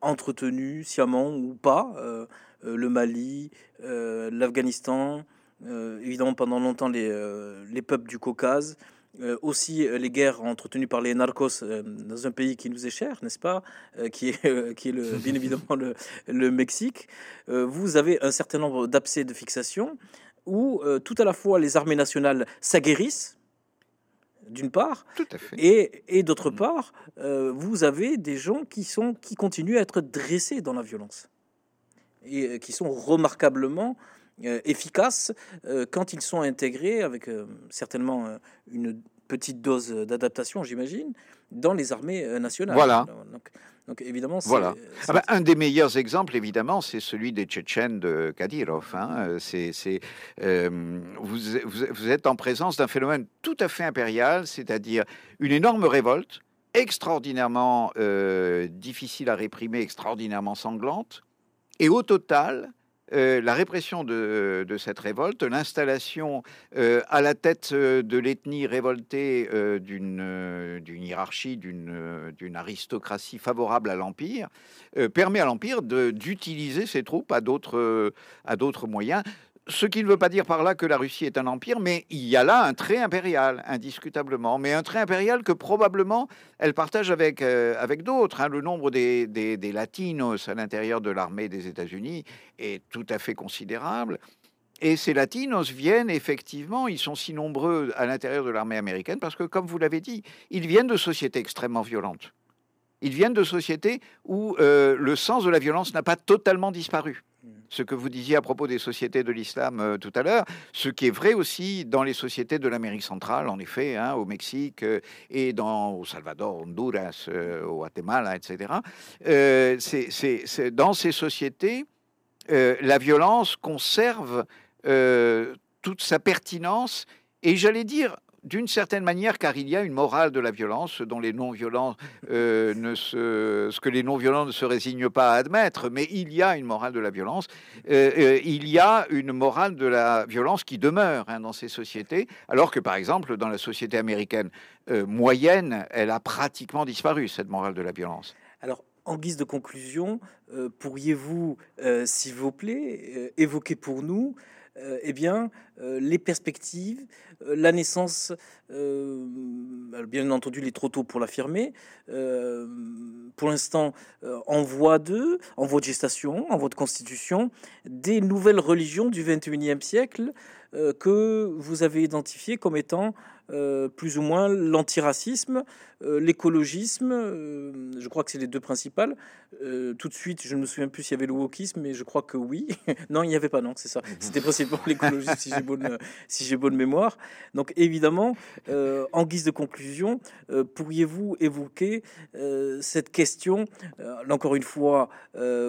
entretenus sciemment ou pas, le Mali, l'Afghanistan, évidemment pendant longtemps les, les peuples du Caucase, euh, aussi euh, les guerres entretenues par les narcos euh, dans un pays qui nous est cher, n'est-ce pas, qui est, qui est le, <laughs> bien évidemment le, le Mexique. vous avez un certain nombre d'abcès de fixation où tout à la fois les armées nationales s'aguerrissent, d'une part, tout à fait. et, et d'autre mm. part, vous avez des gens qui, sont, qui continuent à être dressés dans la violence et qui sont remarquablement euh, efficaces euh, quand ils sont intégrés avec euh, certainement une petite dose d'adaptation, j'imagine, dans les armées nationales. Voilà. Donc, évidemment, voilà. Ah bah, un des meilleurs exemples, évidemment, c'est celui des Tchétchènes de Kadyrov. Hein. C'est, vous, vous, êtes en présence d'un phénomène tout à fait impérial, c'est-à-dire une énorme révolte extraordinairement difficile à réprimer, extraordinairement sanglante. Et au total, euh, la répression de, cette révolte, l'installation euh, à la tête euh, de l'ethnie révoltée d'une hiérarchie, d'une aristocratie favorable à l'Empire, permet à l'Empire d'utiliser ses troupes à d'autres moyens ce qui ne veut pas dire par là que la Russie est un empire, mais il y a là un trait impérial, indiscutablement, mais un trait impérial que probablement elle partage avec, euh, avec d'autres. Hein. Le nombre des, des, latinos à l'intérieur de l'armée des États-Unis est tout à fait considérable. Et ces latinos viennent effectivement, ils sont si nombreux à l'intérieur de l'armée américaine parce que, comme vous l'avez dit, ils viennent de sociétés extrêmement violentes. Ils viennent de sociétés où euh, le sens de la violence n'a pas totalement disparu ce que vous disiez à propos des sociétés de l'islam euh, tout à l'heure, ce qui est vrai aussi dans les sociétés de l'Amérique centrale, en effet, hein, au Mexique euh, et dans, au Salvador, Honduras, euh, au Guatemala, etc. c'est, dans ces sociétés, la violence conserve toute sa pertinence et j'allais dire d'une certaine manière, car il y a une morale de la violence dont les non-violents euh, ne se, ce que les non-violents ne se résignent pas à admettre, mais il y a une morale de la violence. Euh, euh, il y a une morale de la violence qui demeure hein, dans ces sociétés, alors que par exemple dans la société américaine moyenne, elle a pratiquement disparu cette morale de la violence. Alors en guise de conclusion, pourriez-vous, s'il vous plaît, évoquer pour nous eh bien, euh, les perspectives, euh, la naissance, bien entendu, il est trop tôt pour l'affirmer. pour l'instant, en voie de, en voie de gestation, en voie de constitution, des nouvelles religions du 21e siècle que vous avez identifiées comme étant euh, plus ou moins l'antiracisme, euh, l'écologisme, euh, je crois que c'est les deux principales. tout de suite, je ne me souviens plus s'il y avait le wokisme, mais je crois que oui. <laughs> non, il n'y avait pas, non, c'est ça. C'était principalement l'écologisme, si j'ai bonne, <laughs> si j'ai bonne mémoire. Donc évidemment, en guise de conclusion, pourriez-vous évoquer cette question, encore une fois,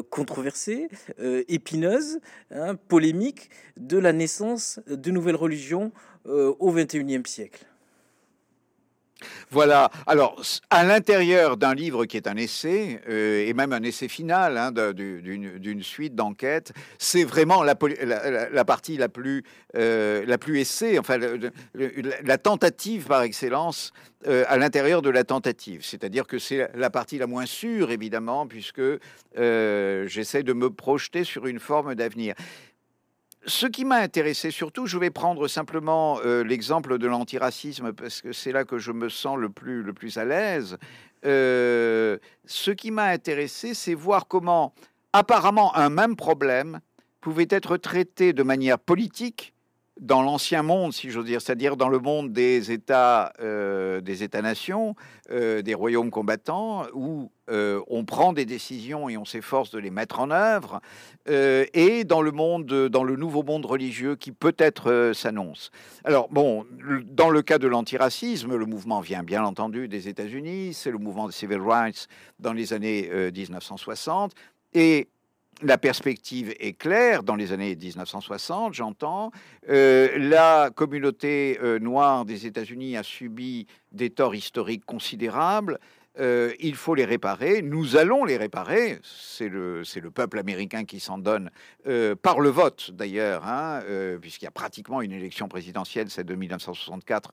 controversée, épineuse, hein, polémique, de la naissance de nouvelles religions au XXIe siècle? Voilà. Alors, à l'intérieur d'un livre qui est un essai, euh, et même un essai final hein, d'une suite d'enquêtes, c'est vraiment la, partie la plus, euh, la plus essai, enfin, la tentative par excellence à l'intérieur de la tentative. C'est-à-dire que c'est la partie la moins sûre, évidemment, puisque j'essaie de me projeter sur une forme d'avenir ce qui m'a intéressé surtout, je vais prendre simplement euh, l'exemple de l'antiracisme parce que c'est là que je me sens le plus, le plus à l'aise. Euh, ce qui m'a intéressé, c'est voir comment apparemment un même problème pouvait être traité de manière politique dans l'ancien monde, si j'ose dire, c'est-à-dire dans le monde des États, euh, des États-nations, euh, des royaumes combattants, où euh, on prend des décisions et on s'efforce de les mettre en œuvre, et dans le monde, dans le nouveau monde religieux qui peut-être s'annonce. Alors bon, dans le cas de l'antiracisme, le mouvement vient bien entendu des États-Unis, c'est le mouvement des civil rights dans les années 1960, et la perspective est claire dans les années 1960, j'entends. Euh, la communauté euh, noire des États-Unis a subi des torts historiques considérables. Euh, il faut les réparer. Nous allons les réparer. C'est le, le, peuple américain qui s'en donne par le vote, d'ailleurs, hein, puisqu'il y a pratiquement une élection présidentielle, celle de 1964,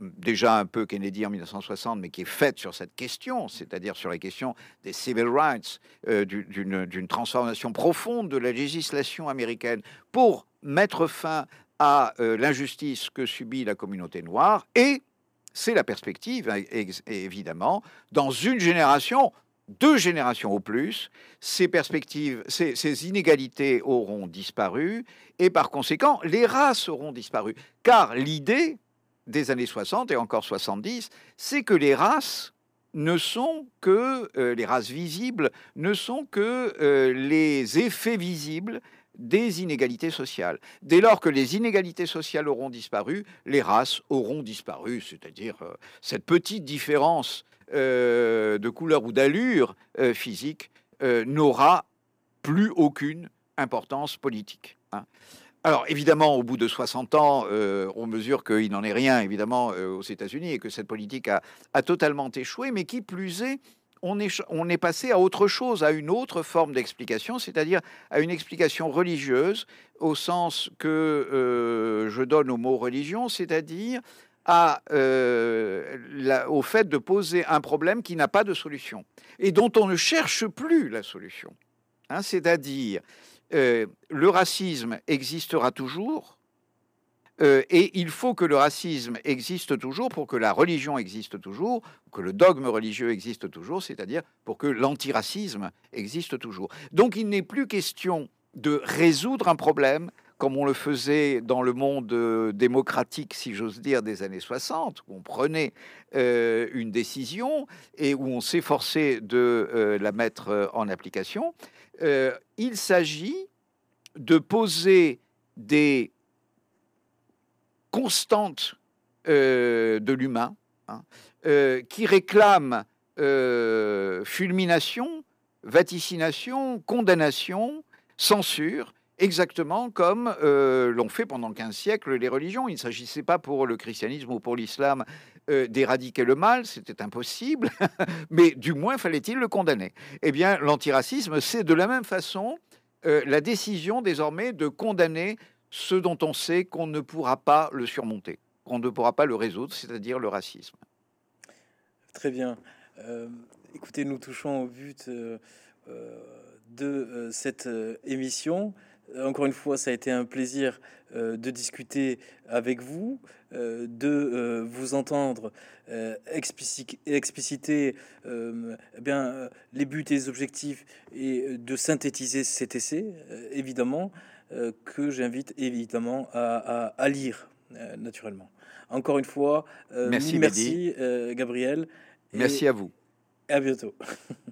déjà un peu Kennedy en 1960, mais qui est faite sur cette question, c'est-à-dire sur la question des civil rights, euh, d'une transformation profonde de la législation américaine pour mettre fin à euh, l'injustice que subit la communauté noire. Et c'est la perspective, évidemment, dans une génération, deux générations au plus, ces perspectives, ces, ces, inégalités auront disparu et par conséquent, les races auront disparu. Car l'idée, des années 60 et encore 70, c'est que les races ne sont que euh, les races visibles, ne sont que euh, les effets visibles des inégalités sociales. Dès lors que les inégalités sociales auront disparu, les races auront disparu, c'est-à-dire euh, cette petite différence de couleur ou d'allure physique n'aura plus aucune importance politique. Hein. Alors évidemment, au bout de 60 ans, euh, on mesure qu'il n'en est rien, évidemment, euh, aux États-Unis et que cette politique a, totalement échoué, mais qui plus est, on est, passé à autre chose, à une autre forme d'explication, c'est-à-dire à une explication religieuse, au sens que euh, je donne au mot religion, c'est-à-dire au fait de poser un problème qui n'a pas de solution et dont on ne cherche plus la solution. Hein, c'est-à-dire euh, le racisme existera toujours, euh, et il faut que le racisme existe toujours pour que la religion existe toujours, que le dogme religieux existe toujours, c'est-à-dire pour que l'antiracisme existe toujours. Donc il n'est plus question de résoudre un problème comme on le faisait dans le monde euh, démocratique, si j'ose dire, des années 60, où on prenait une décision et où on s'efforçait de la mettre en application. Euh, il s'agit de poser des constantes euh, de l'humain hein, euh, qui réclament fulmination, vaticination, condamnation, censure, exactement comme l'ont fait pendant 15 siècles les religions. Il ne s'agissait pas pour le christianisme ou pour l'islam euh, d'éradiquer le mal, c'était impossible, <laughs> mais du moins fallait-il le condamner. Eh bien, l'antiracisme, c'est de la même façon euh, la décision désormais de condamner ce dont on sait qu'on ne pourra pas le surmonter, qu'on ne pourra pas le résoudre, c'est-à-dire le racisme. Très bien. Euh, écoutez, nous touchons au but de cette émission. Encore une fois, ça a été un plaisir de discuter avec vous. Euh, de euh, vous entendre euh, expliciter eh bien, les buts et les objectifs et de synthétiser cet essai, évidemment, que j'invite évidemment à, lire, naturellement. Encore une fois, merci, merci Gabriel. Merci à vous. À bientôt. <laughs>